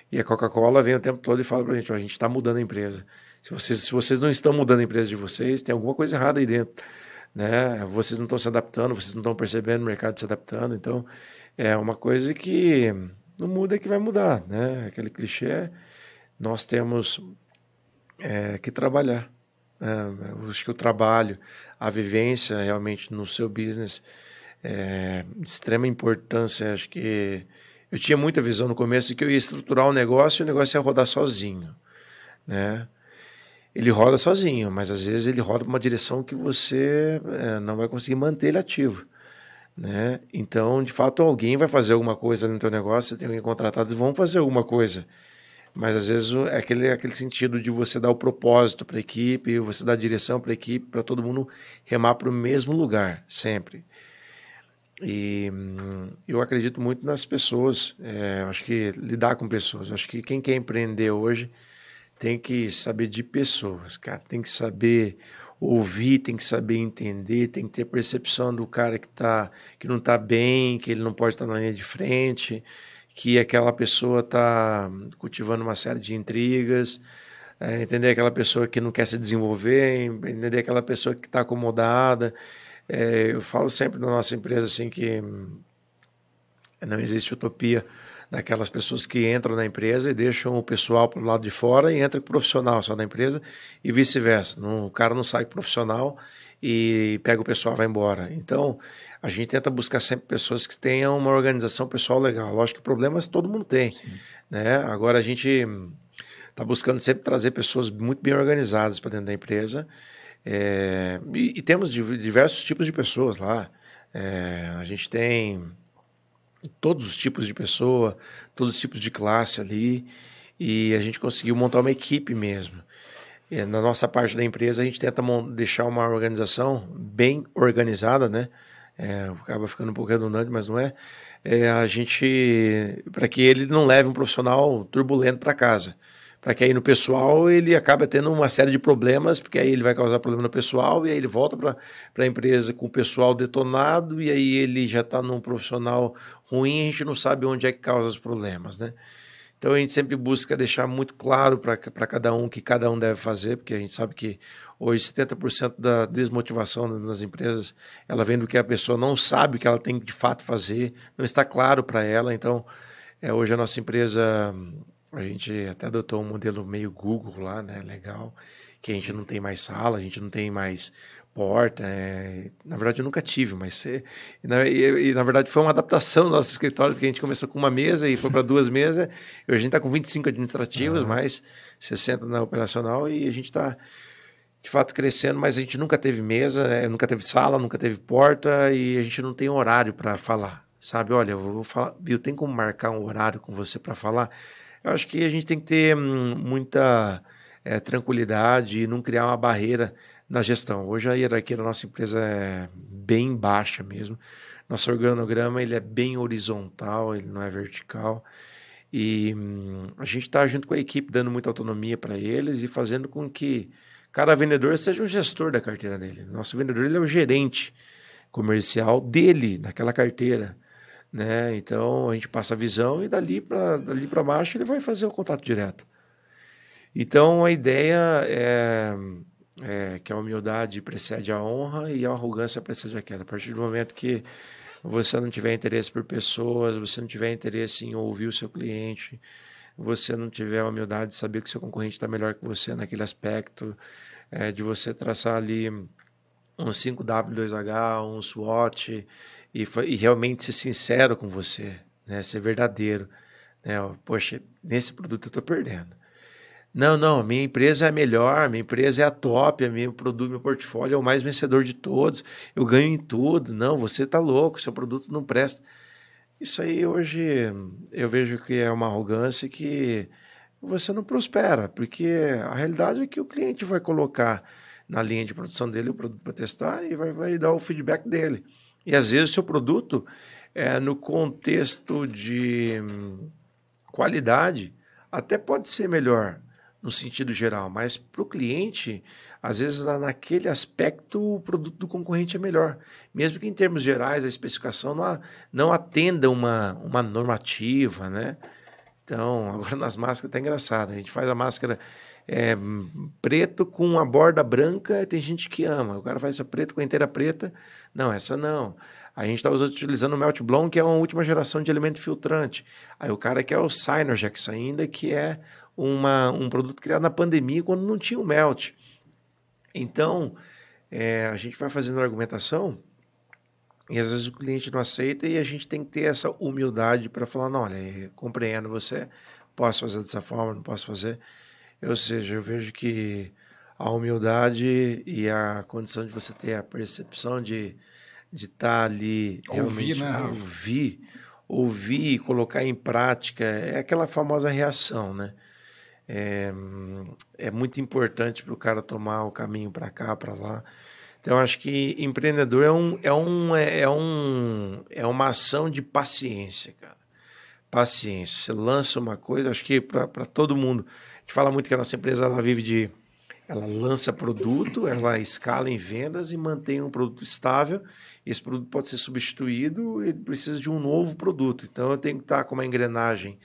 S3: E a Coca-Cola vem o tempo todo e fala para a gente: a gente está mudando a empresa. Se vocês, se vocês não estão mudando a empresa de vocês, tem alguma coisa errada aí dentro. Né? Vocês não estão se adaptando, vocês não estão percebendo o mercado se adaptando. Então, é uma coisa que não muda é que vai mudar, né? Aquele clichê, nós temos é, que trabalhar. É, acho que o trabalho, a vivência realmente no seu business é de extrema importância. Acho que eu tinha muita visão no começo de que eu ia estruturar o um negócio e o negócio ia rodar sozinho, né? Ele roda sozinho, mas às vezes ele roda para uma direção que você é, não vai conseguir manter ele ativo. Né? Então, de fato, alguém vai fazer alguma coisa no teu negócio, você tem alguém contratado, vão fazer alguma coisa. Mas às vezes é aquele, aquele sentido de você dar o propósito para a equipe, você dar a direção para a equipe, para todo mundo remar para o mesmo lugar, sempre. E hum, eu acredito muito nas pessoas, é, acho que lidar com pessoas. Acho que quem quer empreender hoje tem que saber de pessoas, cara, tem que saber ouvir, tem que saber entender, tem que ter percepção do cara que, tá, que não está bem, que ele não pode estar tá na linha de frente, que aquela pessoa está cultivando uma série de intrigas, é, entender aquela pessoa que não quer se desenvolver, entender aquela pessoa que está acomodada. É, eu falo sempre na nossa empresa assim que não existe utopia daquelas pessoas que entram na empresa e deixam o pessoal para o lado de fora e entra com o profissional só na empresa e vice-versa. O cara não sai profissional e pega o pessoal e vai embora. Então, a gente tenta buscar sempre pessoas que tenham uma organização pessoal legal. Lógico que problemas todo mundo tem. Né? Agora, a gente está buscando sempre trazer pessoas muito bem organizadas para dentro da empresa. É, e, e, temos diversos tipos de pessoas lá. É, a gente tem todos os tipos de pessoa, todos os tipos de classe ali, e a gente conseguiu montar uma equipe mesmo. E na nossa parte da empresa, a gente tenta deixar uma organização bem organizada, né? É, acaba ficando um pouco redundante, mas não é. é a gente, para que ele não leve um profissional turbulento para casa para que aí no pessoal ele acaba tendo uma série de problemas, porque aí ele vai causar problema no pessoal e aí ele volta para a empresa com o pessoal detonado e aí ele já está num profissional ruim a gente não sabe onde é que causa os problemas, né? Então a gente sempre busca deixar muito claro para cada um o que cada um deve fazer, porque a gente sabe que hoje 70% da desmotivação nas empresas ela vem do que a pessoa não sabe o que ela tem de fato fazer, não está claro para ela. Então, é, hoje a nossa empresa a gente até adotou um modelo meio Google lá, né? Legal. Que a gente não tem mais sala, a gente não tem mais porta. É... Na verdade, eu nunca tive, mas. E na, e, e, na verdade, foi uma adaptação do nosso escritório, porque a gente começou com uma mesa e foi para duas mesas. E a gente está com 25 administrativos, uhum. mais 60 na operacional, e a gente está de fato crescendo, mas a gente nunca teve mesa, né? nunca teve sala, nunca teve porta e a gente não tem horário para falar. Sabe, olha, eu vou falar, viu, tem como marcar um horário com você para falar? Eu acho que a gente tem que ter hum, muita é, tranquilidade e não criar uma barreira na gestão. Hoje a hierarquia da nossa empresa é bem baixa mesmo. Nosso organograma ele é bem horizontal, ele não é vertical. E hum, a gente está junto com a equipe dando muita autonomia para eles e fazendo com que cada vendedor seja um gestor da carteira dele. Nosso vendedor ele é o gerente comercial dele, daquela carteira. Né? Então a gente passa a visão e dali para dali baixo ele vai fazer o contato direto. Então a ideia é, é, que a humildade precede a honra e a arrogância precede a queda. A partir do momento que você não tiver interesse por pessoas, você não tiver interesse em ouvir o seu cliente, você não tiver a humildade de saber que o seu concorrente está melhor que você naquele aspecto, é, de você traçar ali um 5W2H, um SWOT e, e realmente ser sincero com você, né? ser verdadeiro. Né? Poxa, nesse produto eu estou perdendo. Não, não, minha empresa é a melhor, minha empresa é a top, meu produto, meu portfólio é o mais vencedor de todos, eu ganho em tudo. Não, você está louco, seu produto não presta. Isso aí hoje eu vejo que é uma arrogância que você não prospera, porque a realidade é que o cliente vai colocar na linha de produção dele o produto para testar e vai, vai dar o feedback dele. E às vezes o seu produto, é, no contexto de hum, qualidade, até pode ser melhor, no sentido geral, mas para o cliente, às vezes naquele aspecto o produto do concorrente é melhor. Mesmo que em termos gerais a especificação não, não atenda uma, uma normativa, né? Então, agora nas máscaras tá engraçado. A gente faz a máscara é, preto com a borda branca, tem gente que ama. O cara faz essa preto com a inteira preta. Não, essa não. A gente está utilizando o Melt Blown, que é uma última geração de elemento filtrante. Aí o cara quer o Synergex ainda, que é uma, um produto criado na pandemia, quando não tinha o Melt. Então, é, a gente vai fazendo argumentação e às vezes o cliente não aceita e a gente tem que ter essa humildade para falar, não, olha, compreendo você, posso fazer dessa forma, não posso fazer. Ou seja, eu vejo que a humildade e a condição de você ter a percepção de de estar tá ali
S2: ouvir, realmente né,
S3: ouvir, ouvir e colocar em prática é aquela famosa reação, né? É, é muito importante para o cara tomar o caminho para cá, para lá. Então, acho que empreendedor é, um, é, um, é, é, um, é uma ação de paciência, cara. Paciência. Você lança uma coisa, acho que para todo mundo. A gente fala muito que a nossa empresa ela vive de. Ela lança produto, ela escala em vendas e mantém um produto estável. Esse produto pode ser substituído e precisa de um novo produto. Então, eu tenho que estar com uma engrenagem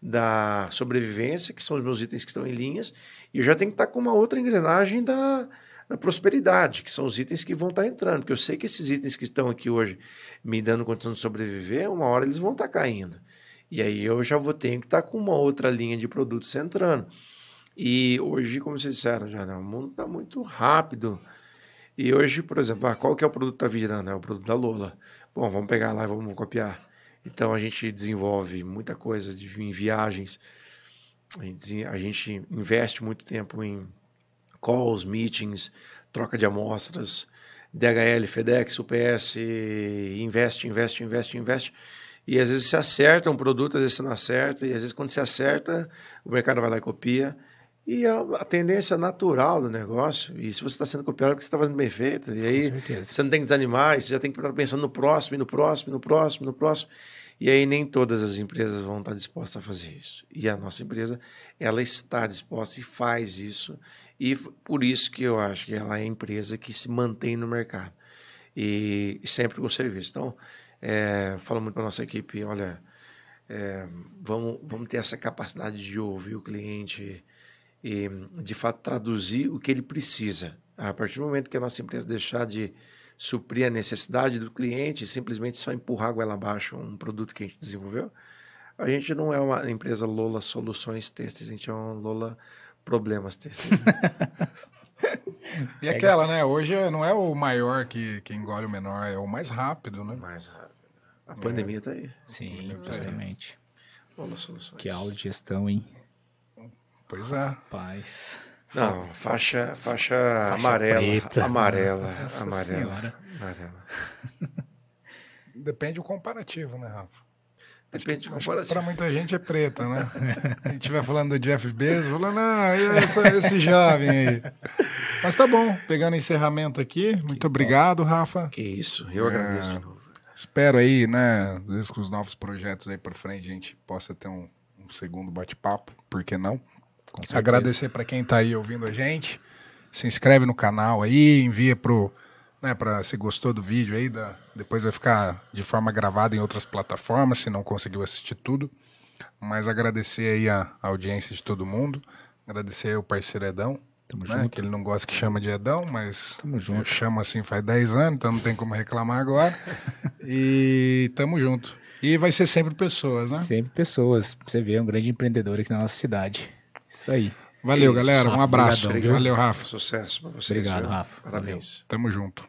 S3: da sobrevivência, que são os meus itens que estão em linhas, e eu já tenho que estar com uma outra engrenagem da, da prosperidade, que são os itens que vão estar entrando, porque eu sei que esses itens que estão aqui hoje me dando condição de sobreviver, uma hora eles vão estar caindo. E aí eu já vou ter que estar com uma outra linha de produtos entrando. E hoje, como vocês disseram, já, né, o mundo está muito rápido. E hoje, por exemplo, ah, qual que é o produto que está virando? É o produto da Lola. Bom, vamos pegar lá e vamos copiar. Então a gente desenvolve muita coisa de, em viagens. A gente, a gente investe muito tempo em calls, meetings, troca de amostras, DHL, FedEx, UPS, investe, investe, investe, investe. E às vezes se acerta um produto, às vezes você não acerta, e às vezes quando se acerta, o mercado vai lá e copia. E a, a tendência natural do negócio, e se você está sendo copiado, é porque você está fazendo bem feito. E aí você não tem que desanimar, você já tem que estar pensando no próximo, no próximo, no próximo, no próximo. E aí nem todas as empresas vão estar dispostas a fazer isso. E a nossa empresa, ela está disposta e faz isso. E por isso que eu acho que ela é a empresa que se mantém no mercado. E, e sempre com serviço. Então, é, falo muito para a nossa equipe, olha, é, vamos, vamos ter essa capacidade de ouvir o cliente, e, de fato, traduzir o que ele precisa. A partir do momento que a nossa empresa deixar de suprir a necessidade do cliente, simplesmente só empurrar a goela abaixo um produto que a gente desenvolveu, a gente não é uma empresa Lola Soluções Têxteis, a gente é uma Lola Problemas Têxteis.
S2: e aquela, né? Hoje não é o maior que, que engole o menor, é o mais rápido, né?
S3: Mais rápido. A pandemia está aí.
S1: Sim, justamente.
S3: Lola Soluções.
S1: Que aula de gestão, hein?
S2: Pois é.
S1: Paz.
S3: Não, faixa, faixa, faixa amarela, preta. amarela, Nossa amarela, senhora. amarela.
S2: Depende do comparativo, né, Rafa?
S3: Depende
S2: que
S3: comparação.
S2: pra muita gente é preta, né? A gente vai falando do Jeff Bezos, falando, não, essa- esse jovem aí. Mas tá bom, pegando encerramento aqui. Muito obrigado, Rafa.
S3: Que isso, eu agradeço de novo.
S2: Espero aí, né, às vezes com os novos projetos aí por frente, a gente possa ter um, um segundo bate-papo, por que não? Agradecer para quem tá aí ouvindo a gente. Se inscreve no canal aí, envia pro, né, para se gostou do vídeo aí, da, depois vai ficar de forma gravada em outras plataformas, se não conseguiu assistir tudo. Mas agradecer aí a, a audiência de todo mundo, agradecer aí o parceiro Edão,
S1: Tamo
S2: né,
S1: junto.
S2: que ele não gosta que chama de Edão, mas
S1: Tamo junto.
S2: eu chamo assim faz 10 anos, então não tem como reclamar agora. e tamo junto. E vai ser sempre pessoas, né?
S1: Sempre pessoas. Você ver, é um grande empreendedor aqui na nossa cidade. Isso aí.
S2: Valeu,
S3: Isso,
S2: galera. Um abraço. Valeu, Rafa.
S3: Sucesso pra vocês.
S1: Obrigado,
S3: viu?
S1: Rafa.
S3: Parabéns.
S2: Tamo junto.